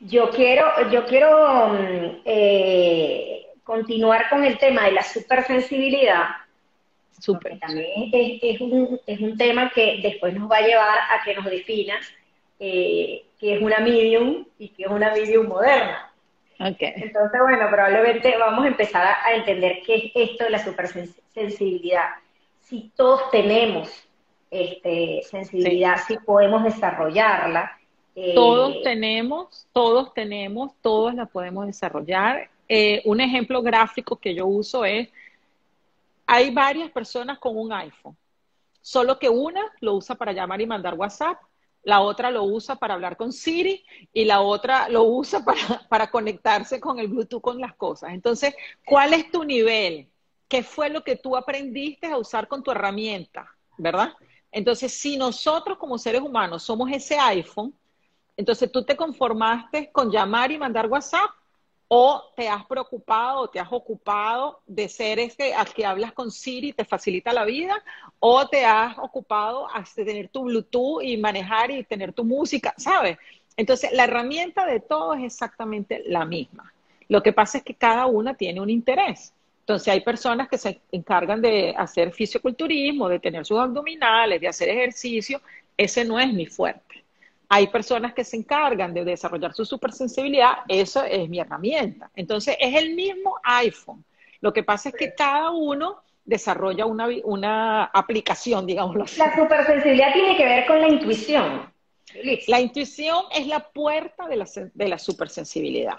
Yo quiero, yo quiero mm, eh, continuar con el tema de la supersensibilidad también es, un, es, un, tema que después nos va a llevar a que nos definas eh, qué es una medium y qué es una medium moderna. Entonces, bueno, probablemente vamos a empezar a, entender qué es esto de la supersensibilidad. Si todos tenemos este, sensibilidad, si podemos desarrollarla. Eh, todos tenemos, todos tenemos, todos la podemos desarrollar. Eh, un ejemplo gráfico que yo uso es hay varias personas con un iPhone, solo que una lo usa para llamar y mandar WhatsApp, la otra lo usa para hablar con Siri y la otra lo usa para, conectarse con el Bluetooth con las cosas. Entonces, ¿cuál es tu nivel? qué fue lo que tú aprendiste a usar con tu herramienta, ¿verdad? Entonces, si nosotros como seres humanos somos ese iPhone, entonces tú te conformaste con llamar y mandar WhatsApp o te has preocupado o te has ocupado de ser este al que hablas con Siri y te facilita la vida o te has ocupado de tener tu Bluetooth y manejar y tener tu música, ¿sabes? Entonces, la herramienta de todo es exactamente la misma. Lo que pasa es que cada una tiene un interés. Entonces, hay personas que se encargan de hacer fisioculturismo, de tener sus abdominales, de hacer ejercicio. Ese no es mi fuerte. Hay personas que se encargan de desarrollar su supersensibilidad. Eso es mi herramienta. Entonces, es el mismo iPhone. Lo que pasa es que cada uno desarrolla una, una aplicación, digámoslo así. La supersensibilidad tiene que ver con la intuición. La intuición es la puerta de la, de la supersensibilidad.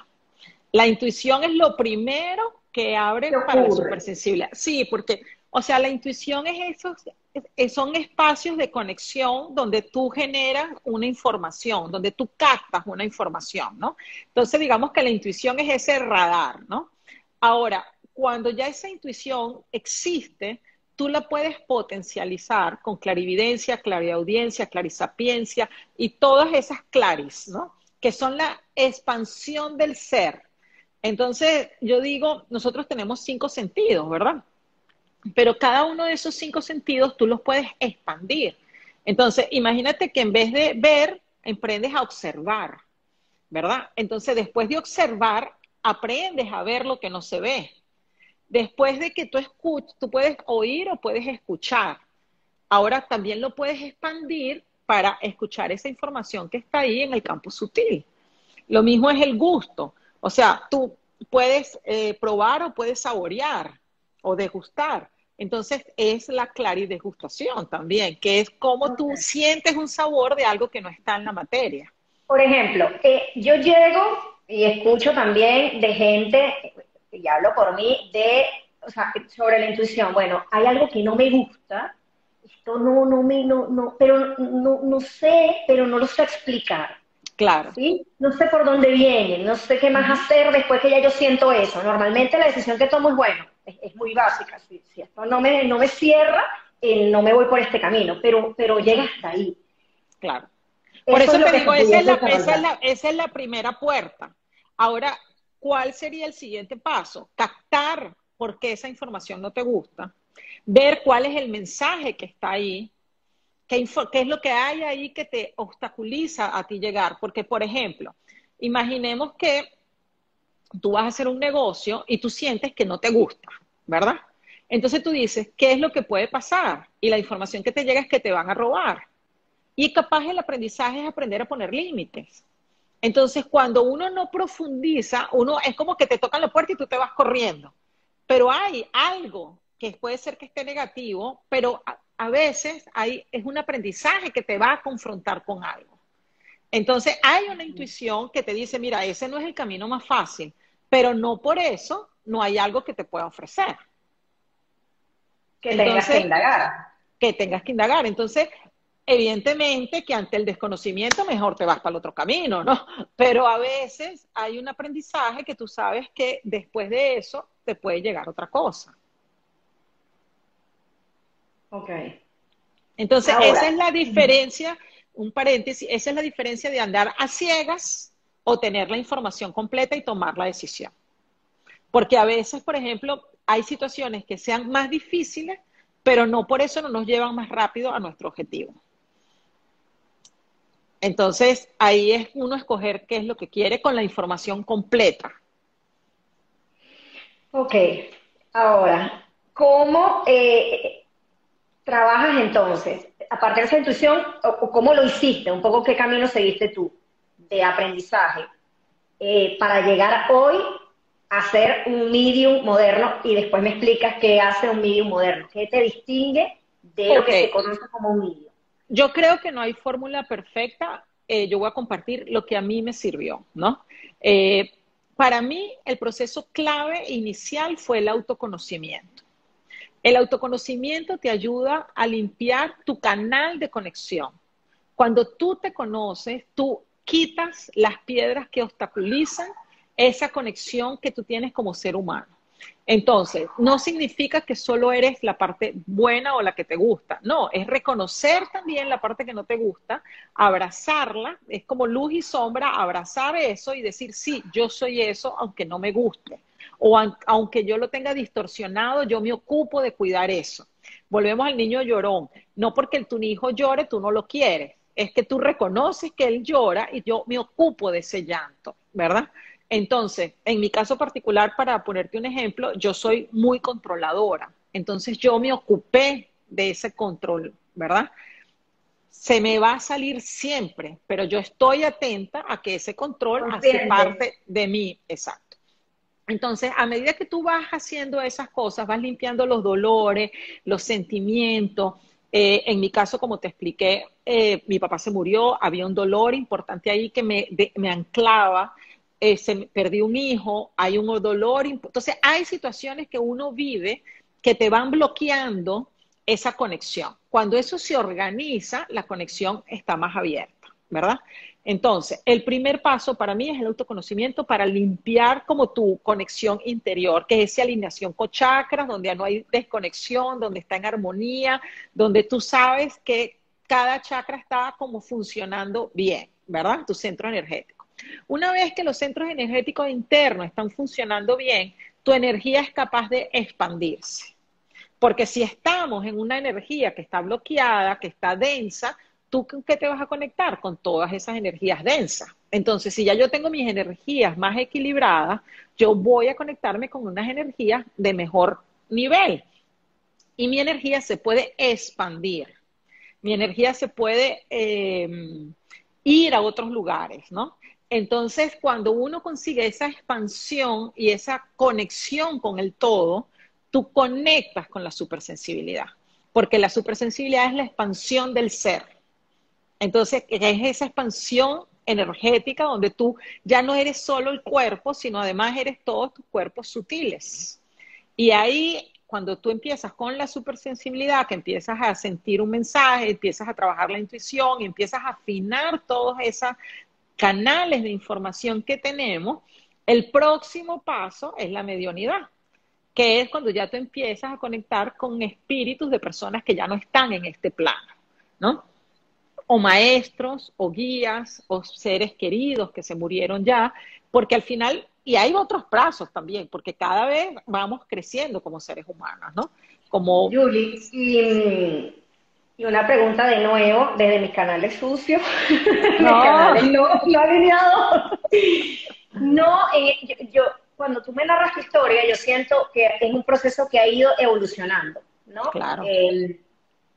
La intuición es lo primero que abre para la supersensibilidad. Sí, porque, o sea, la intuición es esos, son espacios de conexión donde tú generas una información, donde tú captas una información, ¿no? Entonces, digamos que la intuición es ese radar, ¿no? Ahora, cuando ya esa intuición existe, tú la puedes potencializar con clarividencia, clariaudiencia, clarisapiencia y todas esas claris, ¿no? Que son la expansión del ser. Entonces, yo digo, nosotros tenemos cinco sentidos, ¿verdad? Pero cada uno de esos cinco sentidos tú los puedes expandir. Entonces, imagínate que en vez de ver, emprendes a observar, ¿verdad? Entonces, después de observar, aprendes a ver lo que no se ve. Después de que tú escuches, tú puedes oír o puedes escuchar. Ahora también lo puedes expandir para escuchar esa información que está ahí en el campo sutil. Lo mismo es el gusto. O sea, tú puedes eh, probar o puedes saborear o degustar. Entonces es la claridegustación también, que es como tú sientes un sabor de algo que no está en la materia. Por ejemplo, eh, yo llego y escucho también de gente, y hablo por mí, de, o sea, sobre la intuición. Bueno, hay algo que no me gusta, esto no, no me, no, no, pero no, no sé, pero no lo sé explicar. Claro. ¿sí? No sé por dónde viene, no sé qué más hacer después que ya yo siento eso. Normalmente la decisión que tomo es, bueno, es, muy básica. Si, esto no me, no me cierra, eh, no me voy por este camino, pero, pero llega hasta ahí. Claro. Por eso, te digo, esa es, la, esa, es la, esa es la primera puerta. Ahora, ¿cuál sería el siguiente paso? Captar por qué esa información no te gusta, ver cuál es el mensaje que está ahí, qué, es lo que hay ahí que te obstaculiza a ti llegar. Porque, por ejemplo, imaginemos que tú vas a hacer un negocio y tú sientes que no te gusta, ¿verdad? Entonces tú dices, ¿qué es lo que puede pasar? Y la información que te llega es que te van a robar. Y capaz el aprendizaje es aprender a poner límites. Entonces, cuando uno no profundiza, uno es como que te tocan la puerta y tú te vas corriendo. Pero hay algo que puede ser que esté negativo, pero a, veces hay, es un aprendizaje que te va a confrontar con algo. Entonces, hay una intuición que te dice, mira, ese no es el camino más fácil, pero no por eso no hay algo que te pueda ofrecer. Que tengas que indagar. Que tengas que indagar. Entonces, Evidentemente que ante el desconocimiento mejor te vas para el otro camino, ¿no? Pero a veces hay un aprendizaje que tú sabes que después de eso te puede llegar otra cosa. Ok. Entonces, esa es la diferencia, un paréntesis, esa es la diferencia de andar a ciegas o tener la información completa y tomar la decisión. Porque a veces, por ejemplo, hay situaciones que sean más difíciles, pero no por eso no nos llevan más rápido a nuestro objetivo. Entonces, ahí es uno escoger qué es lo que quiere con la información completa. Ok, ahora, ¿cómo eh, trabajas entonces? Aparte de esa intuición, o, ¿cómo lo hiciste? Un poco qué camino seguiste tú de aprendizaje eh, para llegar hoy a ser un medium moderno y después me explicas qué hace un medium moderno, qué te distingue de lo que se conoce como un medium. Yo creo que no hay fórmula perfecta. Eh, yo voy a compartir lo que a mí me sirvió, ¿no? Eh, para mí, el proceso clave inicial fue el autoconocimiento. El autoconocimiento te ayuda a limpiar tu canal de conexión. Cuando tú te conoces, tú quitas las piedras que obstaculizan esa conexión que tú tienes como ser humano. Entonces, no significa que solo eres la parte buena o la que te gusta. No, es reconocer también la parte que no te gusta, abrazarla, es como luz y sombra, abrazar eso y decir, sí, yo soy eso, aunque no me guste. O aunque yo lo tenga distorsionado, yo me ocupo de cuidar eso. Volvemos al niño llorón. No porque tu hijo llore, tú no lo quieres. Es que tú reconoces que él llora y yo me ocupo de ese llanto, ¿verdad? Entonces, en mi caso particular, para ponerte un ejemplo, yo soy muy controladora. Entonces, yo me ocupé de ese control, ¿verdad? Se me va a salir siempre, pero yo estoy atenta a que ese control hace parte de mí, exacto. Entonces, a medida que tú vas haciendo esas cosas, vas limpiando los dolores, los sentimientos. Eh, en mi caso, como te expliqué, eh, mi papá se murió, había un dolor importante ahí que me, anclaba eh, se perdió un hijo, hay un dolor. Entonces, hay situaciones que uno vive que te van bloqueando esa conexión. Cuando eso se organiza, la conexión está más abierta, ¿verdad? Entonces, el primer paso para mí es el autoconocimiento para limpiar como tu conexión interior, que es esa alineación con chakras, donde no hay desconexión, donde está en armonía, donde tú sabes que cada chakra está como funcionando bien, ¿verdad? Tu centro energético. Una vez que los centros energéticos internos están funcionando bien, tu energía es capaz de expandirse. Porque si estamos en una energía que está bloqueada, que está densa, ¿tú qué te vas a conectar? Con todas esas energías densas. Entonces, si ya yo tengo mis energías más equilibradas, yo voy a conectarme con unas energías de mejor nivel. Y mi energía se puede expandir. Mi energía se puede eh, ir a otros lugares, ¿no? Entonces, cuando uno consigue esa expansión y esa conexión con el todo, tú conectas con la supersensibilidad, porque la supersensibilidad es la expansión del ser. Entonces, es esa expansión energética donde tú ya no eres solo el cuerpo, sino además eres todos tus cuerpos sutiles. Y ahí, cuando tú empiezas con la supersensibilidad, que empiezas a sentir un mensaje, empiezas a trabajar la intuición, empiezas a afinar todas esas canales de información que tenemos, el próximo paso es la mediunidad, que es cuando ya tú empiezas a conectar con espíritus de personas que ya no están en este plano, ¿no? O maestros, o guías, o seres queridos que se murieron ya, porque al final, y hay otros plazos también, porque cada vez vamos creciendo como seres humanos, ¿no? Como... Julie, y y una pregunta de nuevo, desde mis canales sucios, no. mis canales no, alineados. No, eh, yo, cuando tú me narras tu historia, yo siento que es un proceso que ha ido evolucionando, ¿no? Claro.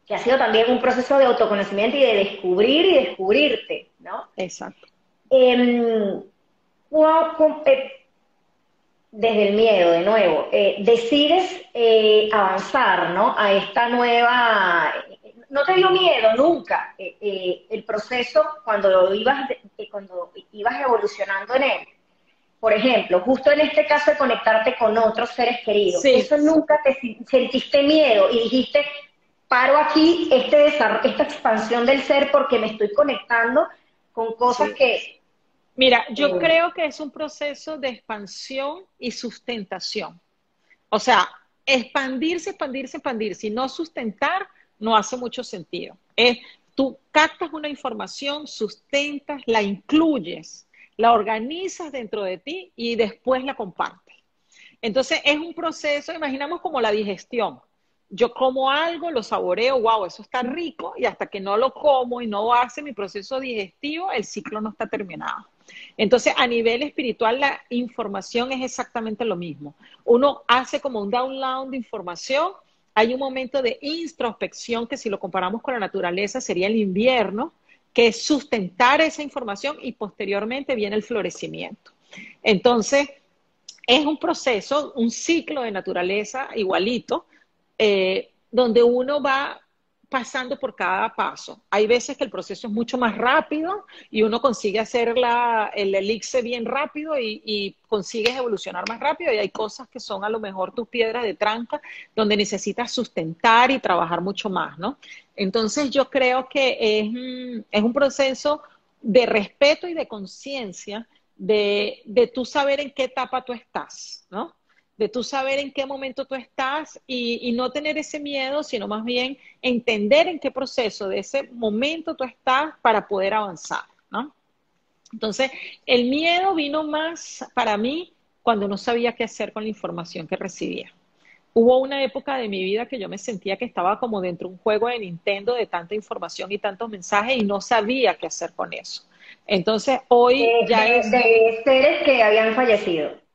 Que ha sido también un proceso de autoconocimiento y de descubrir y descubrirte, ¿no? Exacto. Em, eh, desde el miedo, de nuevo, eh, decides avanzar, ¿no? A esta nueva no te dio miedo nunca eh, eh, el proceso cuando ibas, eh, cuando ibas evolucionando en él. Por ejemplo, justo en este caso de conectarte con otros seres queridos, eso nunca te sentiste miedo y dijiste, paro aquí este esta expansión del ser porque me estoy conectando con cosas que... Mira, yo creo que es un proceso de expansión y sustentación. O sea, expandirse, expandirse, expandirse y no sustentar no hace mucho sentido. Es, tú captas una información, sustentas, la incluyes, la organizas dentro de ti y después la compartes. Entonces es un proceso, imaginamos como la digestión. Yo como algo, lo saboreo, wow, eso está rico, y hasta que no lo como y no hace mi proceso digestivo, el ciclo no está terminado. Entonces, a nivel espiritual, la información es exactamente lo mismo. Uno hace como un download de información hay un momento de introspección que si lo comparamos con la naturaleza sería el invierno, que es sustentar esa información y posteriormente viene el florecimiento. Entonces, es un proceso, un ciclo de naturaleza igualito, eh, donde uno va pasando por cada paso. Hay veces que el proceso es mucho más rápido y uno consigue hacer el elixir bien rápido y, y, consigues evolucionar más rápido y hay cosas que son a lo mejor tus piedras de tranca donde necesitas sustentar y trabajar mucho más, ¿no? Entonces yo creo que es, mm, es un proceso de respeto y de conciencia de, de tú saber en qué etapa tú estás, ¿no? De tú saber en qué momento tú estás y, no tener ese miedo, sino más bien entender en qué proceso de ese momento tú estás para poder avanzar, ¿no? Entonces, el miedo vino más para mí cuando no sabía qué hacer con la información que recibía. Hubo una época de mi vida que yo me sentía que estaba como dentro de un juego de Nintendo de tanta información y tantos mensajes y no sabía qué hacer con eso. Entonces, hoy ya es... De seres que habían fallecido.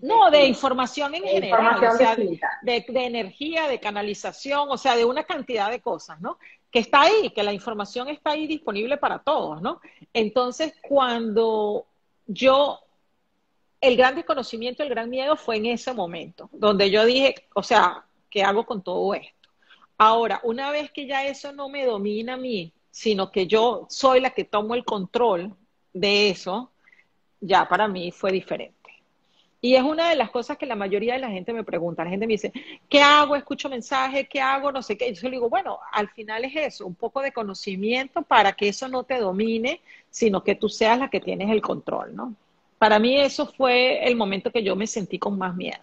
No, de información en general, de, energía, de canalización, o sea, de una cantidad de cosas, ¿no? Que está ahí, que la información está ahí disponible para todos, ¿no? Entonces, cuando yo, el gran desconocimiento, el gran miedo fue en ese momento, donde yo dije, o sea, ¿qué hago con todo esto? Ahora, una vez que ya eso no me domina a mí, sino que yo soy la que tomo el control de eso, ya para mí fue diferente. Y es una de las cosas que la mayoría de la gente me pregunta. La gente me dice, ¿qué hago? Escucho mensajes, ¿qué hago? No sé qué. yo le digo, bueno, al final es eso, un poco de conocimiento para que eso no te domine, sino que tú seas la que tienes el control, ¿no? Para mí eso fue el momento que yo me sentí con más miedo.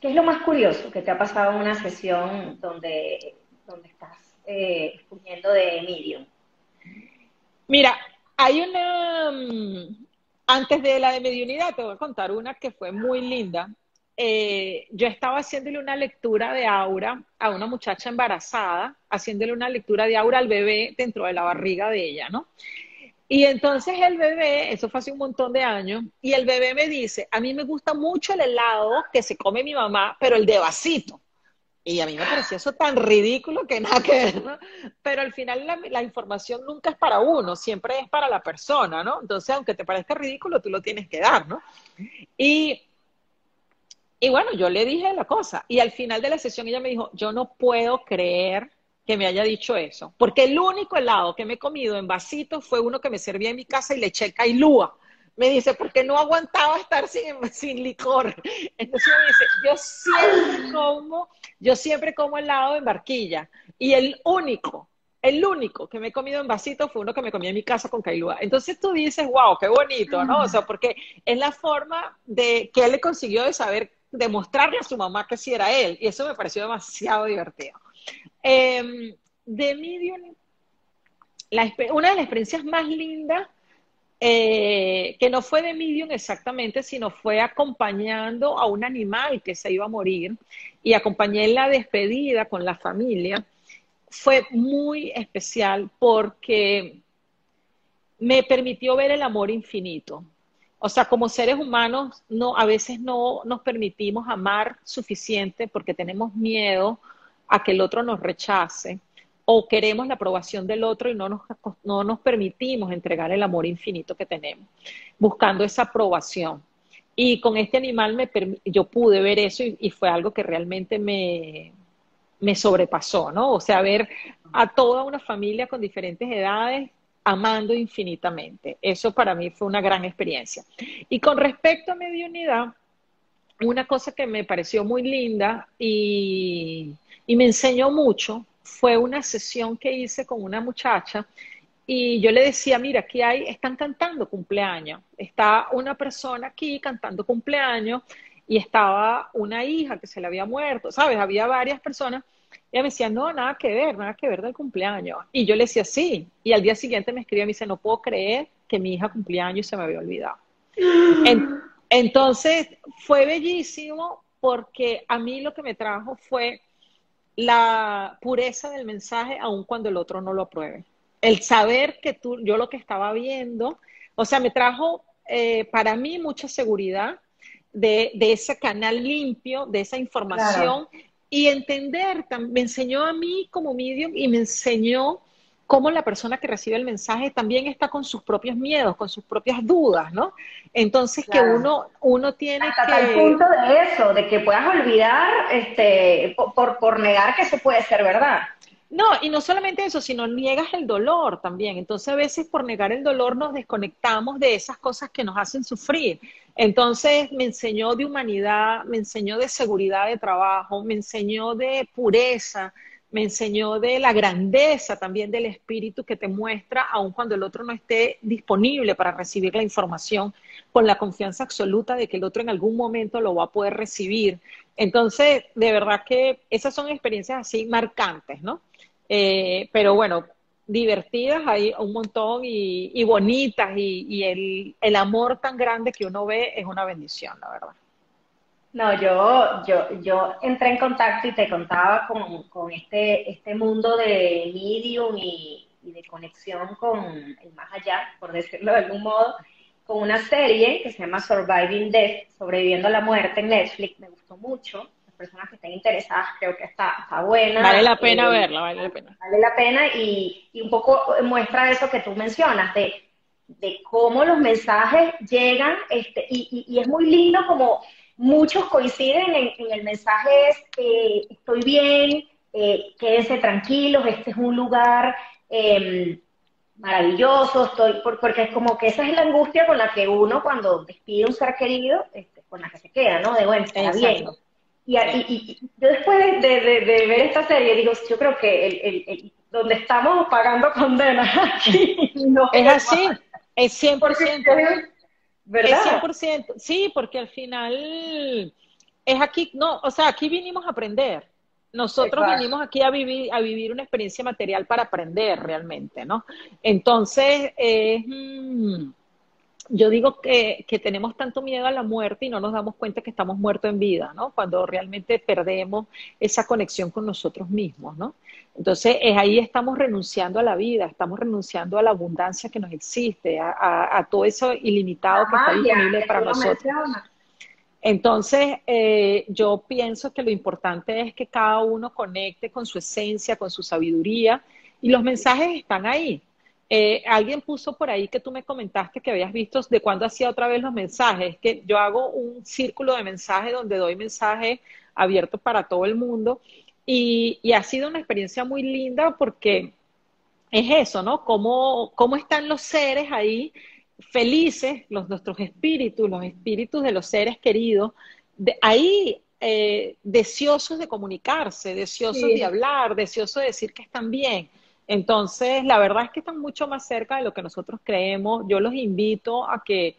¿Qué es lo más curioso que te ha pasado en una sesión donde, donde estás eh, de Medium? Mira, hay una, mm, antes de la de mediunidad, te voy a contar una que fue muy linda. Eh, yo estaba haciéndole una lectura de aura a una muchacha embarazada, haciéndole una lectura de aura al bebé dentro de la barriga de ella, ¿no? Y entonces el bebé, eso fue hace un montón de años, y el bebé me dice, a mí me gusta mucho el helado que se come mi mamá, pero el de vasito. Y a mí me pareció eso tan ridículo que nada que ver, ¿no? Pero al final la, información nunca es para uno, siempre es para la persona, ¿no? Entonces, aunque te parezca ridículo, tú lo tienes que dar, ¿no? Y, y bueno, yo le dije la cosa. Y al final de la sesión ella me dijo, yo no puedo creer que me haya dicho eso, porque el único helado que me he comido en vasito fue uno que me servía en mi casa y le eché cailúa me dice, porque no aguantaba estar sin, sin licor. Entonces me dice, yo siempre como, yo siempre como helado en barquilla. Y el único, el único que me he comido en vasito fue uno que me comí en mi casa con Kailua. Entonces tú dices, wow, qué bonito, ¿no? O sea, porque es la forma de que él le consiguió de saber, demostrarle a su mamá que sí era él. Y eso me pareció demasiado divertido. Em, de Medium, una de las experiencias más lindas eh, que no fue de medium exactamente, sino fue acompañando a un animal que se iba a morir y acompañé la despedida con la familia. Fue muy especial porque me permitió ver el amor infinito. O sea, como seres humanos, no, a veces no nos permitimos amar suficiente porque tenemos miedo a que el otro nos rechace o queremos la aprobación del otro y no nos, no nos permitimos entregar el amor infinito que tenemos, buscando esa aprobación. Y con este animal me yo pude ver eso y, fue algo que realmente me, me sobrepasó, ¿no? O sea, ver a toda una familia con diferentes edades amando infinitamente. Eso para mí fue una gran experiencia. Y con respecto a mediunidad, una cosa que me pareció muy linda y, y me enseñó mucho fue una sesión que hice con una muchacha y yo le decía, mira, aquí hay, están cantando cumpleaños, está una persona aquí cantando cumpleaños y estaba una hija que se le había muerto, ¿sabes? Había varias personas. Ella me decía, no, nada que ver, nada que ver del cumpleaños. Y yo le decía, sí. Y al día siguiente me escribió y me dice, no puedo creer que mi hija cumpleaños se me había olvidado. entonces, fue bellísimo porque a mí lo que me trajo fue la pureza del mensaje aun cuando el otro no lo apruebe. El saber que tú, yo lo que estaba viendo, o sea, me trajo eh, para mí mucha seguridad de, ese canal limpio, de esa información y entender, me enseñó a mí como medium y me enseñó cómo la persona que recibe el mensaje también está con sus propios miedos, con sus propias dudas, ¿no? Entonces que uno, uno tiene Hasta que... Hasta punto de eso, de que puedas olvidar este, por, por negar que se puede ser verdad. No, y no solamente eso, sino niegas el dolor también. Entonces a veces por negar el dolor nos desconectamos de esas cosas que nos hacen sufrir. Entonces me enseñó de humanidad, me enseñó de seguridad de trabajo, me enseñó de pureza, me enseñó de la grandeza también del espíritu que te muestra, aun cuando el otro no esté disponible para recibir la información, con la confianza absoluta de que el otro en algún momento lo va a poder recibir. Entonces, de verdad que esas son experiencias así marcantes, ¿no? Eh, pero bueno, divertidas hay un montón y, bonitas y, el, el amor tan grande que uno ve es una bendición, la verdad. No, yo, yo, yo entré en contacto y te contaba con, con este, este mundo de medium y, de conexión con el más allá, por decirlo de algún modo, con una serie que se llama Surviving Death, Sobreviviendo a la Muerte en Netflix. Me gustó mucho. Las personas que estén interesadas creo que está, está buena. Vale la pena eh, verla, vale la pena. Vale la pena y, y un poco muestra eso que tú mencionas, de, de cómo los mensajes llegan, este, y, y, y es muy lindo como muchos coinciden en, el mensaje es, eh, estoy bien, eh, quédense tranquilos, este es un lugar em, maravilloso, estoy, porque es como que esa es la angustia con la que uno cuando despide un ser querido, este, con la que se queda, ¿no? De bueno, está bien. Y, y, yo después de, ver esta serie, digo, yo creo que el, donde estamos pagando condenas aquí no es así, es 100%. ¿Verdad? 100%, sí, porque al final es aquí, no, o sea, aquí vinimos a aprender. Nosotros vinimos aquí a vivir, a vivir una experiencia material para aprender realmente, ¿no? Entonces, mm, yo digo que, que, tenemos tanto miedo a la muerte y no nos damos cuenta que estamos muertos en vida, ¿no? Cuando realmente perdemos esa conexión con nosotros mismos, ¿no? Entonces, es ahí estamos renunciando a la vida, estamos renunciando a la abundancia que nos existe, a, todo eso ilimitado que está disponible para nosotros. Entonces, eh, yo pienso que lo importante es que cada uno conecte con su esencia, con su sabiduría, y los mensajes están ahí. Eh, alguien puso por ahí que tú me comentaste que habías visto de cuándo hacía otra vez los mensajes, que yo hago un círculo de mensajes donde doy mensajes abiertos para todo el mundo y, ha sido una experiencia muy linda porque es eso, ¿no? Cómo, cómo están los seres ahí felices, los, nuestros espíritus, los espíritus de los seres queridos, de, ahí eh, deseosos de comunicarse, deseosos de hablar, deseosos de decir que están bien. Entonces, la verdad es que están mucho más cerca de lo que nosotros creemos. Yo los invito a que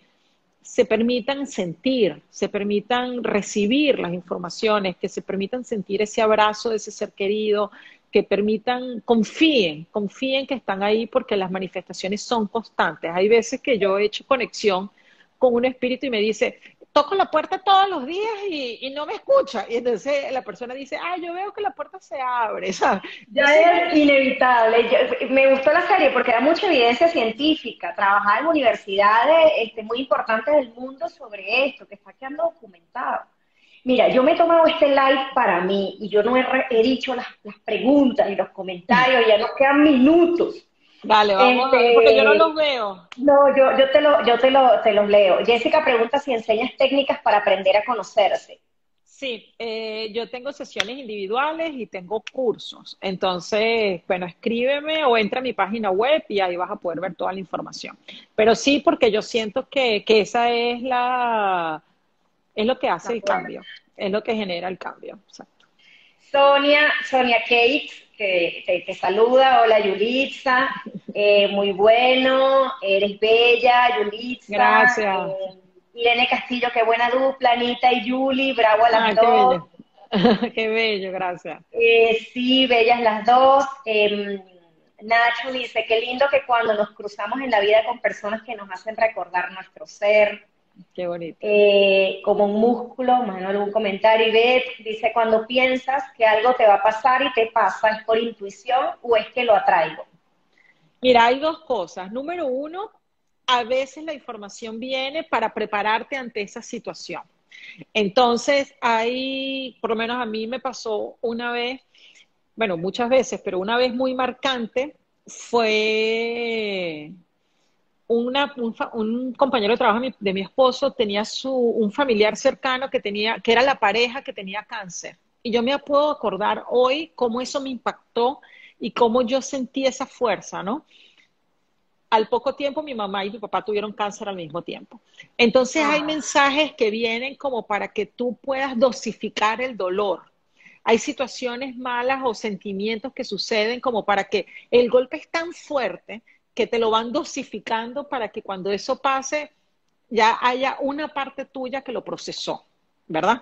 se permitan sentir, se permitan recibir las informaciones, que se permitan sentir ese abrazo de ese ser querido, que permitan, confíen, confíen que están ahí porque las manifestaciones son constantes. Hay veces que yo he hecho conexión con un espíritu y me dice, toco la puerta todos los días y, no me escucha. Y entonces la persona dice, ah, yo veo que la puerta se abre, Ya es inevitable. me gustó la serie porque da mucha evidencia científica. Trabajaba en universidades este, muy importantes del mundo sobre esto, que está quedando documentado. Mira, yo me he tomado este live para mí y yo no he, dicho las, las preguntas y los comentarios, ya nos quedan minutos. Vale, vamos a ver, porque yo no los veo. No, yo, yo, te, lo, yo te, lo, te los leo. Jessica pregunta si enseñas técnicas para aprender a conocerse. Sí, eh, yo tengo sesiones individuales y tengo cursos. Entonces, bueno, escríbeme o entra a mi página web y ahí vas a poder ver toda la información. Pero sí, porque yo siento que, que esa es la es lo que hace el cambio, es lo que genera el cambio. Exacto. Sonia, Sonia Kate que te, saluda. Hola, Yulitza. Eh, muy bueno. Eres bella, Yulitza. Gracias. Eh, Irene Castillo, qué buena dupla. Anita y Yuli, bravo a las dos. Qué bello. gracias. Eh, sí, bellas las dos. Em, Nacho dice, qué lindo que cuando nos cruzamos en la vida con personas que nos hacen recordar nuestro ser, Qué bonito. Eh, como un músculo, más algún comentario. Y Beth dice, cuando piensas que algo te va a pasar y te pasa, ¿es por intuición o es que lo atraigo? Mira, hay dos cosas. Número uno, a veces la información viene para prepararte ante esa situación. Entonces, hay, por lo menos a mí me pasó una vez, bueno, muchas veces, pero una vez muy marcante fue un, compañero de trabajo de mi esposo tenía su, un familiar cercano que, tenía, que era la pareja que tenía cáncer. Y yo me puedo acordar hoy cómo eso me impactó y cómo yo sentí esa fuerza, ¿no? Al poco tiempo mi mamá y mi papá tuvieron cáncer al mismo tiempo. Entonces hay ah. mensajes que vienen como para que tú puedas dosificar el dolor hay situaciones malas o sentimientos que suceden como para que el golpe es tan fuerte que te lo van dosificando para que cuando eso pase ya haya una parte tuya que lo procesó, ¿verdad?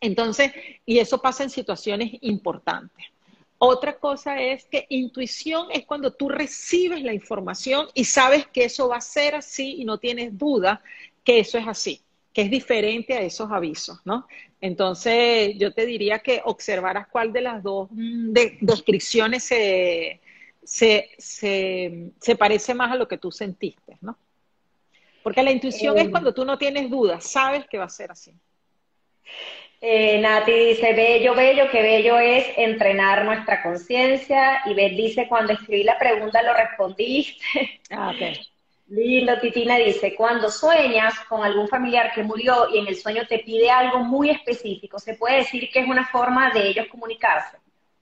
Entonces, y eso pasa en situaciones importantes. Otra cosa es que intuición es cuando tú recibes la información y sabes que eso va a ser así y no tienes duda que eso es así, que es diferente a esos avisos, ¿no? Entonces, yo te diría que observaras cuál de las dos mm, descripciones se, se, parece más a lo que tú sentiste, ¿no? Porque la intuición es eh. cuando tú no tienes dudas, sabes que va a ser así. Eh, Nati dice, bello, bello, que bello es entrenar nuestra conciencia. Y Beth dice, cuando escribí la pregunta lo respondiste. Ah, ok. Lindo, Titina dice, cuando sueñas con algún familiar que murió y en el sueño te pide algo muy específico, ¿se puede decir que es una forma de ellos comunicarse?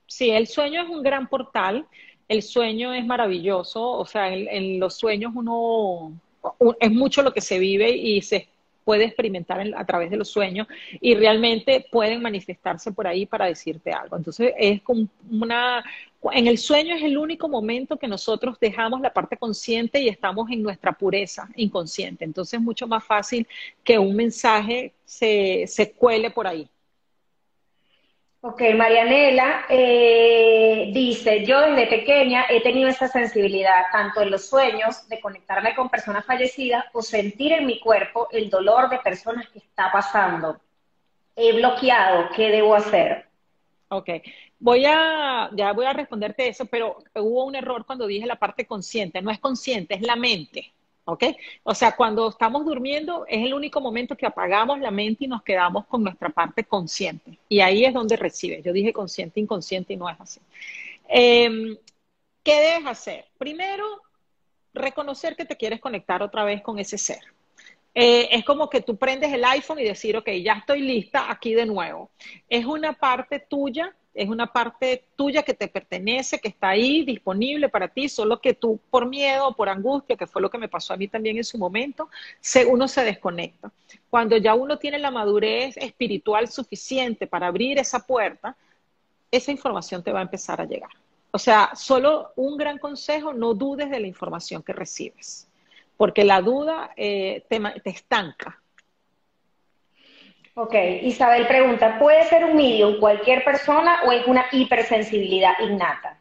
Sí, el sueño es un gran portal, el sueño es maravilloso, o sea, en los sueños uno, es mucho lo que se vive y se puede experimentar a través de los sueños y realmente pueden manifestarse por ahí para decirte algo. Entonces es como una, en el sueño es el único momento que nosotros dejamos la parte consciente y estamos en nuestra pureza inconsciente. Entonces es mucho más fácil que un mensaje se, se cuele por ahí. Ok, Marianela eh, dice, yo desde pequeña he tenido esa sensibilidad, tanto en los sueños de conectarme con personas fallecidas o sentir en mi cuerpo el dolor de personas que está pasando. He bloqueado, ¿qué debo hacer? Ok, voy a, ya voy a responderte eso, pero hubo un error cuando dije la parte consciente, no es consciente, es la mente. ¿Ok? O sea, cuando estamos durmiendo es el único momento que apagamos la mente y nos quedamos con nuestra parte consciente. Y ahí es donde recibe. Yo dije consciente, inconsciente y no es así. Em, ¿Qué debes hacer? Primero, reconocer que te quieres conectar otra vez con ese ser. Eh, es como que tú prendes el iPhone y decir, ok, ya estoy lista aquí de nuevo. Es una parte tuya es una parte tuya que te pertenece, que está ahí disponible para ti, solo que tú por miedo, por angustia, que fue lo que me pasó a mí también en su momento, uno se desconecta. Cuando ya uno tiene la madurez espiritual suficiente para abrir esa puerta, esa información te va a empezar a llegar. O sea, solo un gran consejo, no dudes de la información que recibes, porque la duda eh, te estanca, Ok, Isabel pregunta, ¿puede ser un medium cualquier persona o es una hipersensibilidad innata?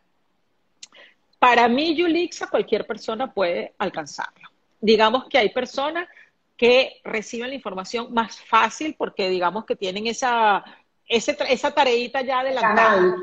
Para mí, Yulixa, cualquier persona puede alcanzarlo. Digamos que hay personas que reciben la información más fácil porque digamos que tienen esa, esa tareita ya adelantada,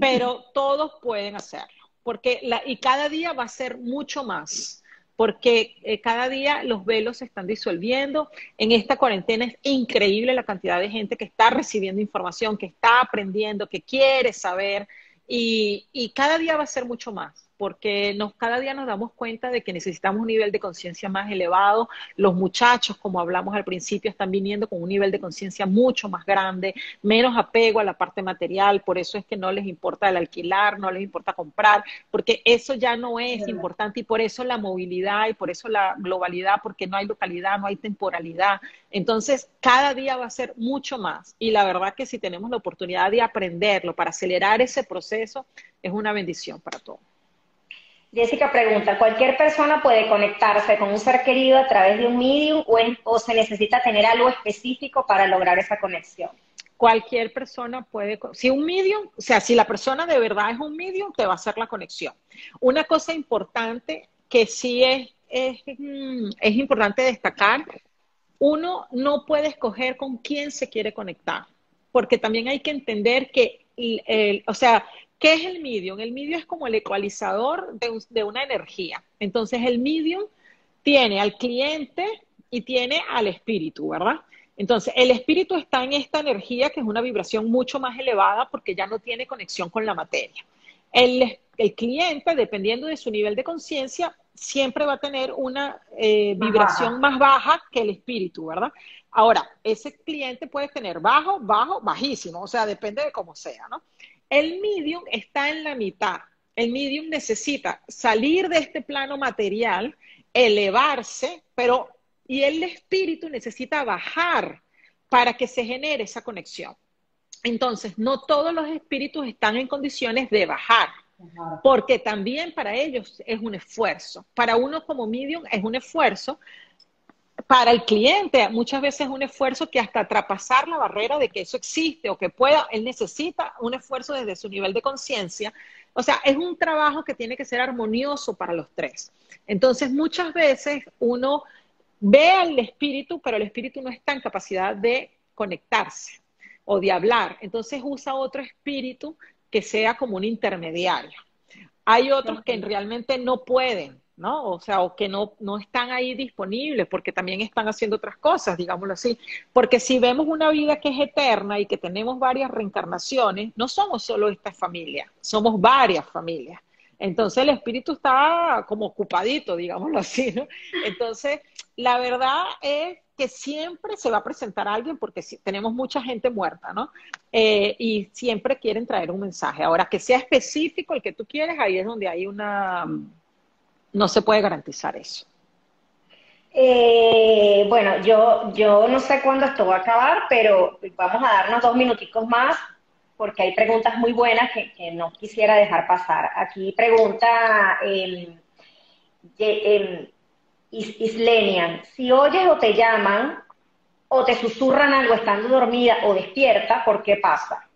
pero todos pueden hacerlo, porque la, y cada día va a ser mucho más porque eh, cada día los velos se están disolviendo. En esta cuarentena es increíble la cantidad de gente que está recibiendo información, que está aprendiendo, que quiere saber y, y cada día va a ser mucho más porque nos, cada día nos damos cuenta de que necesitamos un nivel de conciencia más elevado. Los muchachos, como hablamos al principio, están viniendo con un nivel de conciencia mucho más grande, menos apego a la parte material, por eso es que no les importa el alquilar, no les importa comprar, porque eso ya no es importante y por eso la movilidad y por eso la globalidad, porque no hay localidad, no hay temporalidad. Entonces, cada día va a ser mucho más y la verdad que si tenemos la oportunidad de aprenderlo para acelerar ese proceso, es una bendición para todos. Jessica pregunta, ¿cualquier persona puede conectarse con un ser querido a través de un medium o, se necesita tener algo específico para lograr esa conexión? Cualquier persona puede, si un medium, o sea, si la persona de verdad es un medium, te va a hacer la conexión. Una cosa importante que sí es, es, mm, importante destacar, uno no puede escoger con quién se quiere conectar, porque también hay que entender que, o sea, ¿Qué es el medium? El medium es como el ecualizador de, una energía. Entonces, el medium tiene al cliente y tiene al espíritu, ¿verdad? Entonces, el espíritu está en esta energía que es una vibración mucho más elevada porque ya no tiene conexión con la materia. El, cliente, dependiendo de su nivel de conciencia, siempre va a tener una eh, vibración más baja que el espíritu, ¿verdad? Ahora, ese cliente puede tener bajo, bajo, bajísimo, o sea, depende de cómo sea, ¿no? El medium está en la mitad. El medium necesita salir de este plano material, elevarse, pero y el espíritu necesita bajar para que se genere esa conexión. Entonces, no todos los espíritus están en condiciones de bajar, porque también para ellos es un esfuerzo. Para uno como medium es un esfuerzo, para el cliente muchas veces es un esfuerzo que hasta traspasar la barrera de que eso existe o que pueda, él necesita un esfuerzo desde su nivel de conciencia. O sea, es un trabajo que tiene que ser armonioso para los tres. Entonces, muchas veces uno ve al espíritu, pero el espíritu no está en capacidad de conectarse o de hablar. Entonces usa otro espíritu que sea como un intermediario. Hay otros que realmente no pueden, ¿no? O sea, o que no, no están ahí disponibles porque también están haciendo otras cosas, digámoslo así. Porque si vemos una vida que es eterna y que tenemos varias reencarnaciones, no somos solo esta familia, somos varias familias. Entonces el espíritu está como ocupadito, digámoslo así, ¿no? Entonces, la verdad es que siempre se va a presentar alguien porque tenemos mucha gente muerta, ¿no? Eh, y siempre quieren traer un mensaje. Ahora, que sea específico el que tú quieres, ahí es donde hay una... No se puede garantizar eso. Eh, bueno, yo, yo no sé cuándo esto va a acabar, pero vamos a darnos dos minuticos más porque hay preguntas muy buenas que, no quisiera dejar pasar. Aquí pregunta eh, Islenian, si oyes o te llaman o te susurran algo estando dormida o despierta, ¿por qué pasa?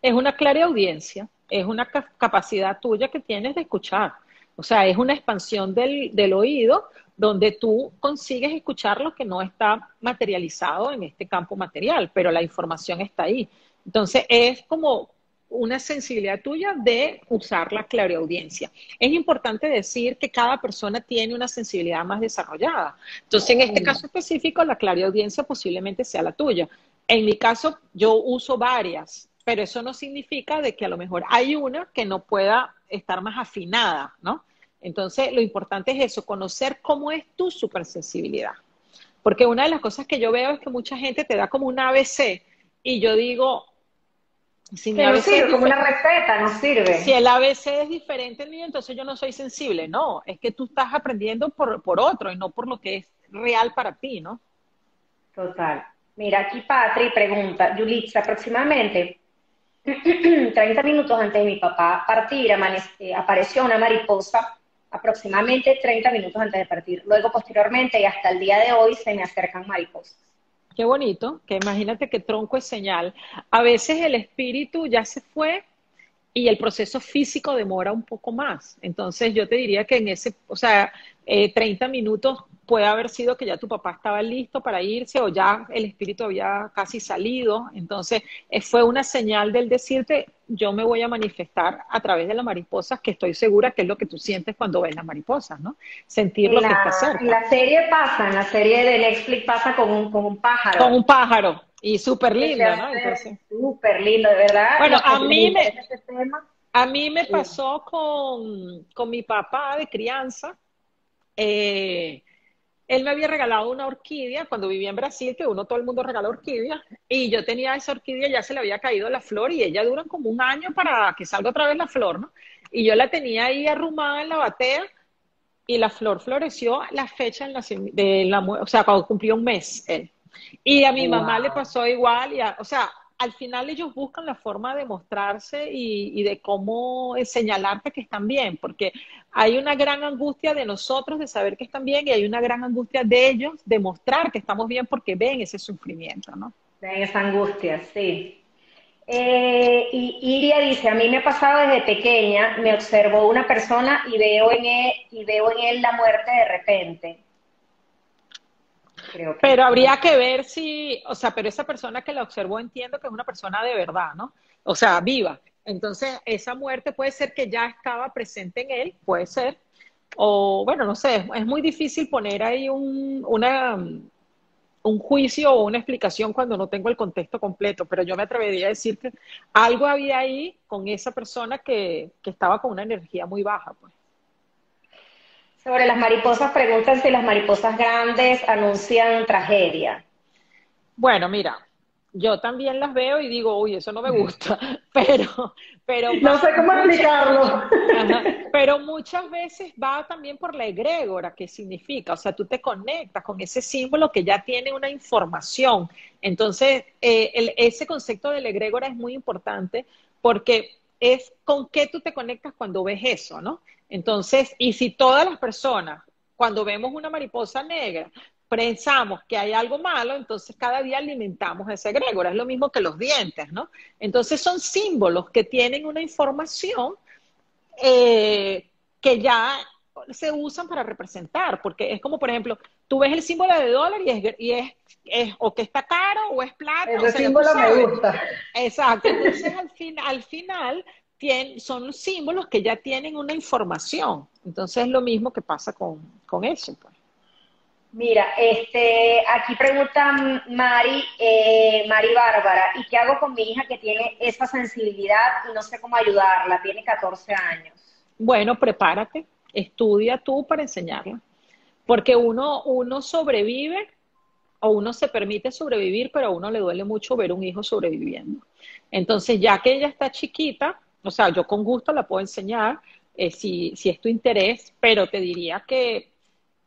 Es una clara audiencia, es una capacidad tuya que tienes de escuchar. O sea, es una expansión del, del oído donde tú consigues escuchar lo que no está materializado en este campo material, pero la información está ahí. Entonces, es como una sensibilidad tuya de usar la clareaudiencia. Es importante decir que cada persona tiene una sensibilidad más desarrollada. Entonces, en este caso específico, la clareaudiencia posiblemente sea la tuya. En mi caso, yo uso varias, pero eso no significa de que a lo mejor hay una que no pueda estar más afinada, ¿no? Entonces, lo importante es eso, conocer cómo es tu supersensibilidad. Porque una de las cosas que yo veo es que mucha gente te da como un ABC y yo digo, si no sirve, como una receta, no sirve. Si el ABC es diferente mío, entonces yo no soy sensible. No, es que tú estás aprendiendo por, por otro y no por lo que es real para ti, ¿no? Total. Mira, aquí Patri pregunta, Yulitza, aproximadamente 30 minutos antes de mi papá partir, apareció una mariposa, aproximadamente 30 minutos antes de partir. Luego, posteriormente y hasta el día de hoy, se me acercan mariposas. Qué bonito, que imagínate que tronco es señal. A veces el espíritu ya se fue y el proceso físico demora un poco más. Entonces yo te diría que en ese, o sea, 30 eh, minutos puede haber sido que ya tu papá estaba listo para irse o ya el espíritu había casi salido. Entonces, eh, fue una señal del decirte, yo me voy a manifestar a través de las mariposas, que estoy segura que es lo que tú sientes cuando ves las mariposas, ¿no? Sentir lo que está cerca. La serie pasa, en la serie de Netflix pasa con un, con un pájaro. Con un pájaro. Y súper lindo, ¿no? Súper lindo, de verdad. Bueno, a mí me, a mí me pasó con, con mi papá de crianza. Eh, él me había regalado una orquídea cuando vivía en Brasil, que uno, todo el mundo regala orquídeas, y yo tenía esa orquídea, ya se le había caído la flor y ella dura como un año para que salga otra vez la flor, ¿no? Y yo la tenía ahí arrumada en la batea y la flor floreció la fecha en la, de la, o sea, cuando cumplió un mes él. Y a mi mamá le pasó igual, y o sea, al final ellos buscan la forma de mostrarse y, de cómo señalarte que están bien, porque hay una gran angustia de nosotros de saber que están bien y hay una gran angustia de ellos de mostrar que estamos bien porque ven ese sufrimiento, ¿no? Ven esa angustia, sí. Eh, y Iria dice, a mí me ha pasado desde pequeña, me observó una persona y veo en él, y veo en él la muerte de repente. Pero habría que ver si, o sea, pero esa persona que la observó entiendo que es una persona de verdad, ¿no? O sea, viva. Entonces, esa muerte puede ser que ya estaba presente en él, puede ser. O, bueno, no sé, es muy difícil poner ahí un, una, un juicio o una explicación cuando no tengo el contexto completo, pero yo me atrevería a decir que algo había ahí con esa persona que, que estaba con una energía muy baja, pues. Sobre las mariposas, preguntan si las mariposas grandes anuncian tragedia. Bueno, mira, yo también las veo y digo, uy, eso no me gusta, pero, pero no sé cómo explicarlo. Pero muchas veces va también por la egrégora, que significa, o sea, tú te conectas con ese símbolo que ya tiene una información. Entonces, eh, ese concepto de la egrégora es muy importante porque es con qué tú te conectas cuando ves eso, ¿no? Entonces, y si todas las personas, cuando vemos una mariposa negra, pensamos que hay algo malo, entonces cada día alimentamos ese egrégora. Es lo mismo que los dientes, ¿no? Entonces son símbolos que tienen una información eh, que ya se usan para representar, porque es como, por ejemplo, tú ves el símbolo de dólar y es, y es, o que está caro o es plata. Ese símbolo me gusta. Exacto. Entonces, al, fin, al final, son símbolos que ya tienen una información. Entonces, es lo mismo que pasa con, con eso. Pues. Mira, este, aquí pregunta Mari, eh, Mari Bárbara, ¿y qué hago con mi hija que tiene esa sensibilidad y no sé cómo ayudarla? Tiene 14 años. Bueno, prepárate, estudia tú para enseñarla, porque uno, uno sobrevive o uno se permite sobrevivir, pero a uno le duele mucho ver un hijo sobreviviendo. Entonces, ya que ella está chiquita, o sea, yo con gusto la puedo enseñar eh, si, si es tu interés, pero te diría que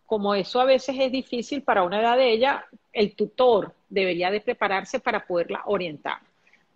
como eso a veces es difícil para una edad de ella, el tutor debería de prepararse para poderla orientar,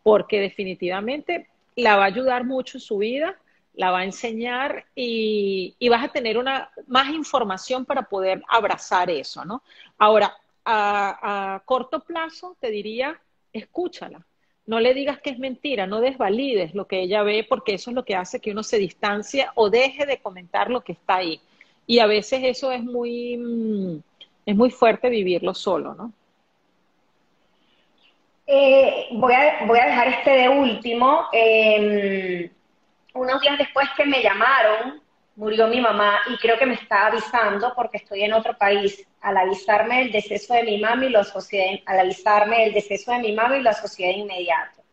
porque definitivamente la va a ayudar mucho en su vida, la va a enseñar y, vas a tener una más información para poder abrazar eso, ¿no? Ahora, a, a corto plazo te diría, escúchala, no le digas que es mentira, no desvalides lo que ella ve, porque eso es lo que hace que uno se distancie o deje de comentar lo que está ahí. Y a veces eso es muy, mm, es muy fuerte vivirlo solo, ¿no? Eh, voy, a, voy a dejar este de último. Em, unos días después que me llamaron, murió mi mamá y creo que me está avisando porque estoy en otro país. Al avisarme el deceso de mi mamá y lo asocié, al avisarme el deceso de mi mamá y lo asocié de inmediato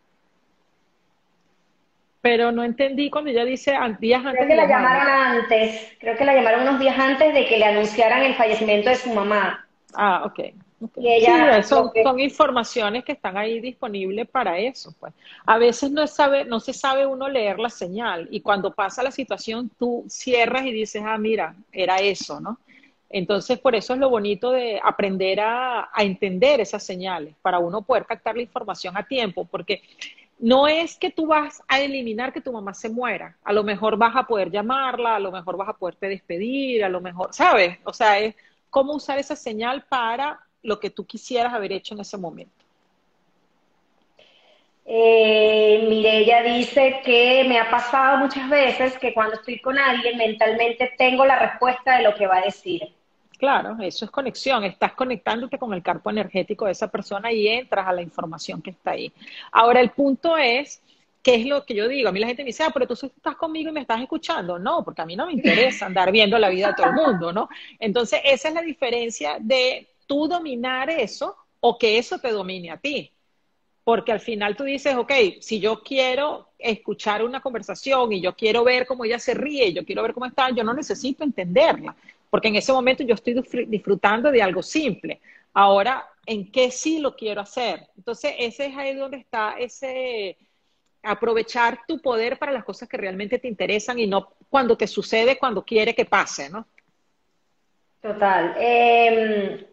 pero no entendí cuando ella dice días antes. Creo que la llamaron antes, creo que la llamaron unos días antes de que le anunciaran el fallecimiento de su mamá. Ah, ok. Y ella, sí, son, son, informaciones que están ahí disponibles para eso. Pues. A veces no, sabe, no se sabe uno leer la señal y cuando pasa la situación tú cierras y dices, ah, mira, era eso, ¿no? Entonces, por eso es lo bonito de aprender a, a entender esas señales, para uno poder captar la información a tiempo, porque no es que tú vas a eliminar que tu mamá se muera. A lo mejor vas a poder llamarla, a lo mejor vas a poderte despedir, a lo mejor, ¿sabes? O sea, es cómo usar esa señal para lo que tú quisieras haber hecho en ese momento. Eh, ella dice que me ha pasado muchas veces que cuando estoy con alguien mentalmente tengo la respuesta de lo que va a decir. Claro, eso es conexión. Estás conectándote con el campo energético de esa persona y entras a la información que está ahí. Ahora, el punto es, ¿qué es lo que yo digo? A mí la gente me dice, ah, pero tú estás conmigo y me estás escuchando. No, porque a mí no me interesa andar viendo la vida de todo el mundo, ¿no? Entonces, esa es la diferencia de tú dominar eso o que eso te domine a ti. Porque al final tú dices, ok, si yo quiero escuchar una conversación y yo quiero ver cómo ella se ríe, yo quiero ver cómo está, yo no necesito entenderla porque en ese momento yo estoy disfrutando de algo simple. Ahora, ¿en qué sí lo quiero hacer? Entonces, ese es ahí donde está ese aprovechar tu poder para las cosas que realmente te interesan y no cuando te sucede, cuando quiere que pase, ¿no? Total. Em,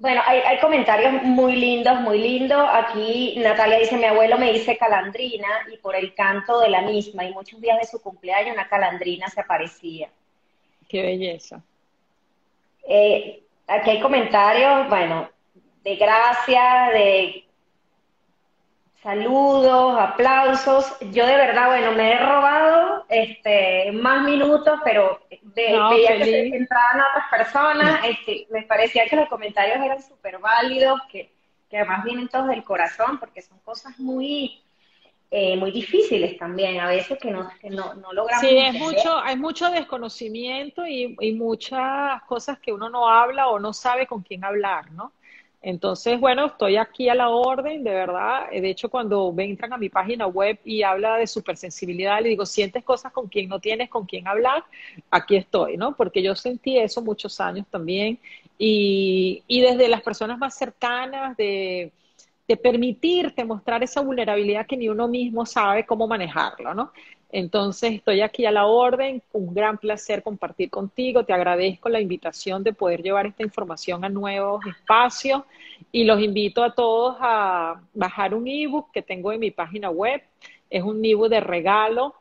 bueno, hay, hay, comentarios muy lindos, muy lindos. Aquí Natalia dice, mi abuelo me dice calandrina y por el canto de la misma y muchos días de su cumpleaños una calandrina se aparecía. Qué belleza. Eh, aquí hay comentarios, bueno, de gracias, de saludos, aplausos. Yo de verdad, bueno, me he robado este, más minutos, pero veía que se entraban otras personas. Este, me parecía que los comentarios eran súper válidos, que, que además vienen todos del corazón, porque son cosas muy, eh, muy difíciles también, a veces que no, que no, no logramos. Sí, es mucho, hay mucho desconocimiento y, y, muchas cosas que uno no habla o no sabe con quién hablar, ¿no? Entonces, bueno, estoy aquí a la orden, de verdad. De hecho, cuando entran a mi página web y habla de supersensibilidad, le digo, sientes cosas con quien no tienes con quién hablar, aquí estoy, ¿no? Porque yo sentí eso muchos años también. Y, y desde las personas más cercanas, de de permitirte mostrar esa vulnerabilidad que ni uno mismo sabe cómo manejarlo, ¿no? Entonces, estoy aquí a la orden, un gran placer compartir contigo. Te agradezco la invitación de poder llevar esta información a nuevos espacios y los invito a todos a bajar un ebook que tengo en mi página web. Es un ebook de regalo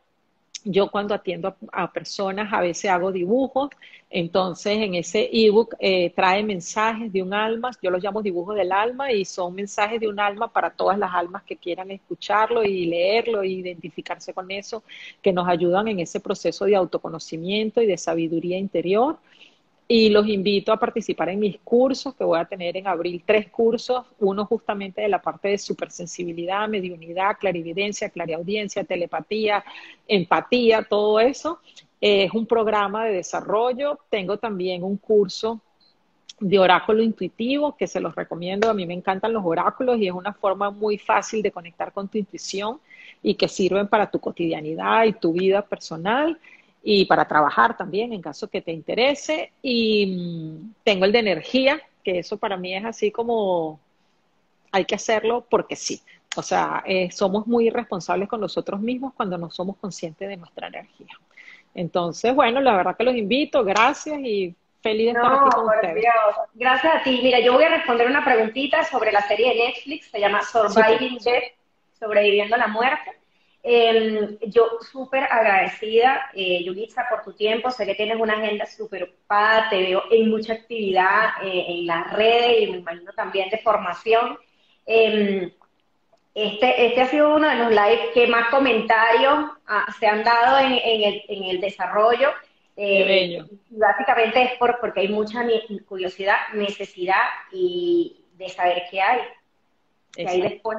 yo cuando atiendo a, personas a veces hago dibujos, entonces en ese ebook eh, trae mensajes de un alma, yo los llamo dibujos del alma y son mensajes de un alma para todas las almas que quieran escucharlo y leerlo e identificarse con eso, que nos ayudan en ese proceso de autoconocimiento y de sabiduría interior y los invito a participar en mis cursos, que voy a tener en abril tres cursos, uno justamente de la parte de supersensibilidad, mediunidad, clarividencia, clariaudiencia, telepatía, empatía, todo eso. es un programa de desarrollo. Tengo también un curso de oráculo intuitivo que se los recomiendo. A mí me encantan los oráculos y es una forma muy fácil de conectar con tu intuición y que sirven para tu cotidianidad y tu vida personal y para trabajar también en caso que te interese. Y mm, tengo el de energía, que eso para mí es así como hay que hacerlo porque sí. O sea, eh, somos muy irresponsables con nosotros mismos cuando no somos conscientes de nuestra energía. Entonces, bueno, la verdad que los invito, gracias y feliz de estar aquí con ustedes. Gracias a ti. Mira, yo voy a responder una preguntita sobre la serie de Netflix, se llama Surviving Death, sobreviviendo a la muerte. Em, yo súper agradecida, eh, Yulitza, por tu tiempo. Sé que tienes una agenda súper ocupada, te veo en mucha actividad eh, en las redes y me imagino también de formación. Em, este, este ha sido uno de los lives que más comentarios ah, se han dado en, el, en el, desarrollo. Eh, básicamente es por, porque hay mucha curiosidad, necesidad y de saber qué hay, qué hay después.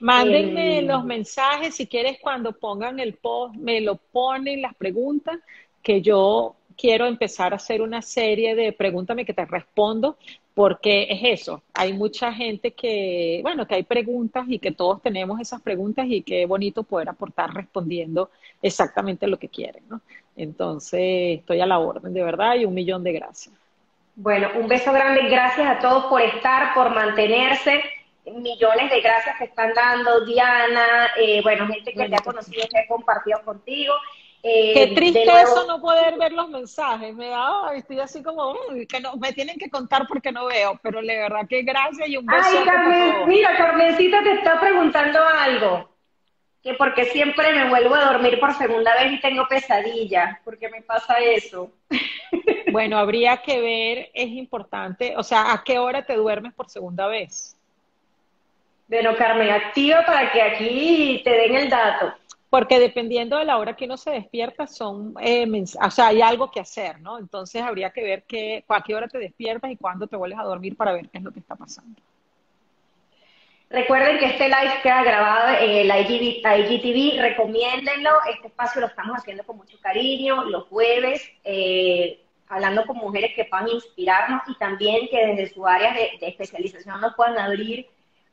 Mándenme los mensajes, si quieres, cuando pongan el post, me lo ponen las preguntas, que yo quiero empezar a hacer una serie de pregúntame que te respondo, porque es eso, hay mucha gente que, bueno, que hay preguntas y que todos tenemos esas preguntas y qué bonito poder aportar respondiendo exactamente lo que quieren, ¿no? Entonces, estoy a la orden, de verdad, y un millón de gracias. Bueno, un beso grande, gracias a todos por estar, por mantenerse millones de gracias que están dando, Diana, eh, bueno, gente que te ha conocido, que ha compartido contigo. Eh, Qué triste eso no poder ver los mensajes, me da, estoy así como, que no, me tienen que contar porque no veo, pero de verdad que gracias y un beso. Ay, Carmen, mira, Carmencita te está preguntando algo, que porque siempre me vuelvo a dormir por segunda vez y tengo pesadillas, porque me pasa eso. Bueno, habría que ver, es importante, o sea, ¿a qué hora te duermes por segunda vez? Bueno, Carmen, activa para que aquí te den el dato. Porque dependiendo de la hora que uno se despierta, son, eh, o sea, hay algo que hacer, ¿no? Entonces habría que ver qué, a qué hora te despiertas y cuándo te vuelves a dormir para ver qué es lo que está pasando. Recuerden que este live queda grabado en el IGTV, recomiéndenlo, este espacio lo estamos haciendo con mucho cariño, los jueves, eh, hablando con mujeres que puedan inspirarnos y también que desde su área de, de especialización nos puedan abrir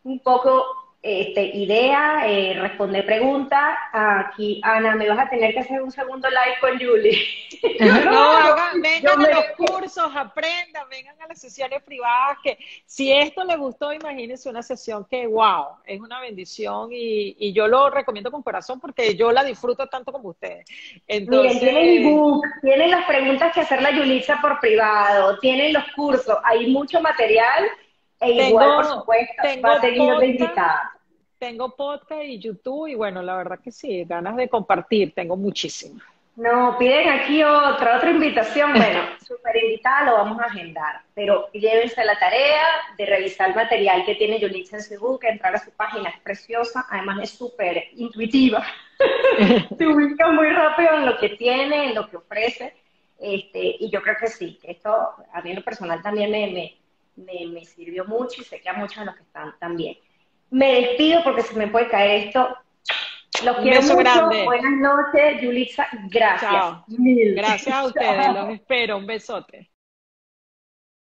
un poco este, idea, eh, responder preguntas. Aquí, Ana, me vas a tener que hacer un segundo live con Julie. no, vengan a los cursos, aprendan, vengan a las sesiones privadas, que si esto les gustó, imagínense una sesión que, wow, es una bendición y, y yo lo recomiendo con corazón porque yo la disfruto tanto como ustedes. Entonces, Miren, tienen ebook, tienen las preguntas que hacer la Yulitza por privado, tienen los cursos, hay mucho material e igual, por supuesto, tengo va a seguir Tengo podcast y YouTube y bueno, la verdad que sí, ganas de compartir, tengo muchísimas. No, piden aquí otra, otra invitación. Bueno, súper invitada, lo vamos a agendar. Pero llévense la tarea de revisar el material que tiene Yulitza en su book, entrar a su página, es preciosa, además es súper intuitiva. Se ubica muy rápido en lo que tiene, en lo que ofrece. Este, y yo creo que sí, que esto a mí en lo personal también me, me me, sirvió mucho y sé que a muchos de los que están también. Me despido porque se me puede caer esto. Los quiero mucho. Grande. Buenas noches, Yulitza. Gracias. Gracias a ustedes. Los espero. Un besote.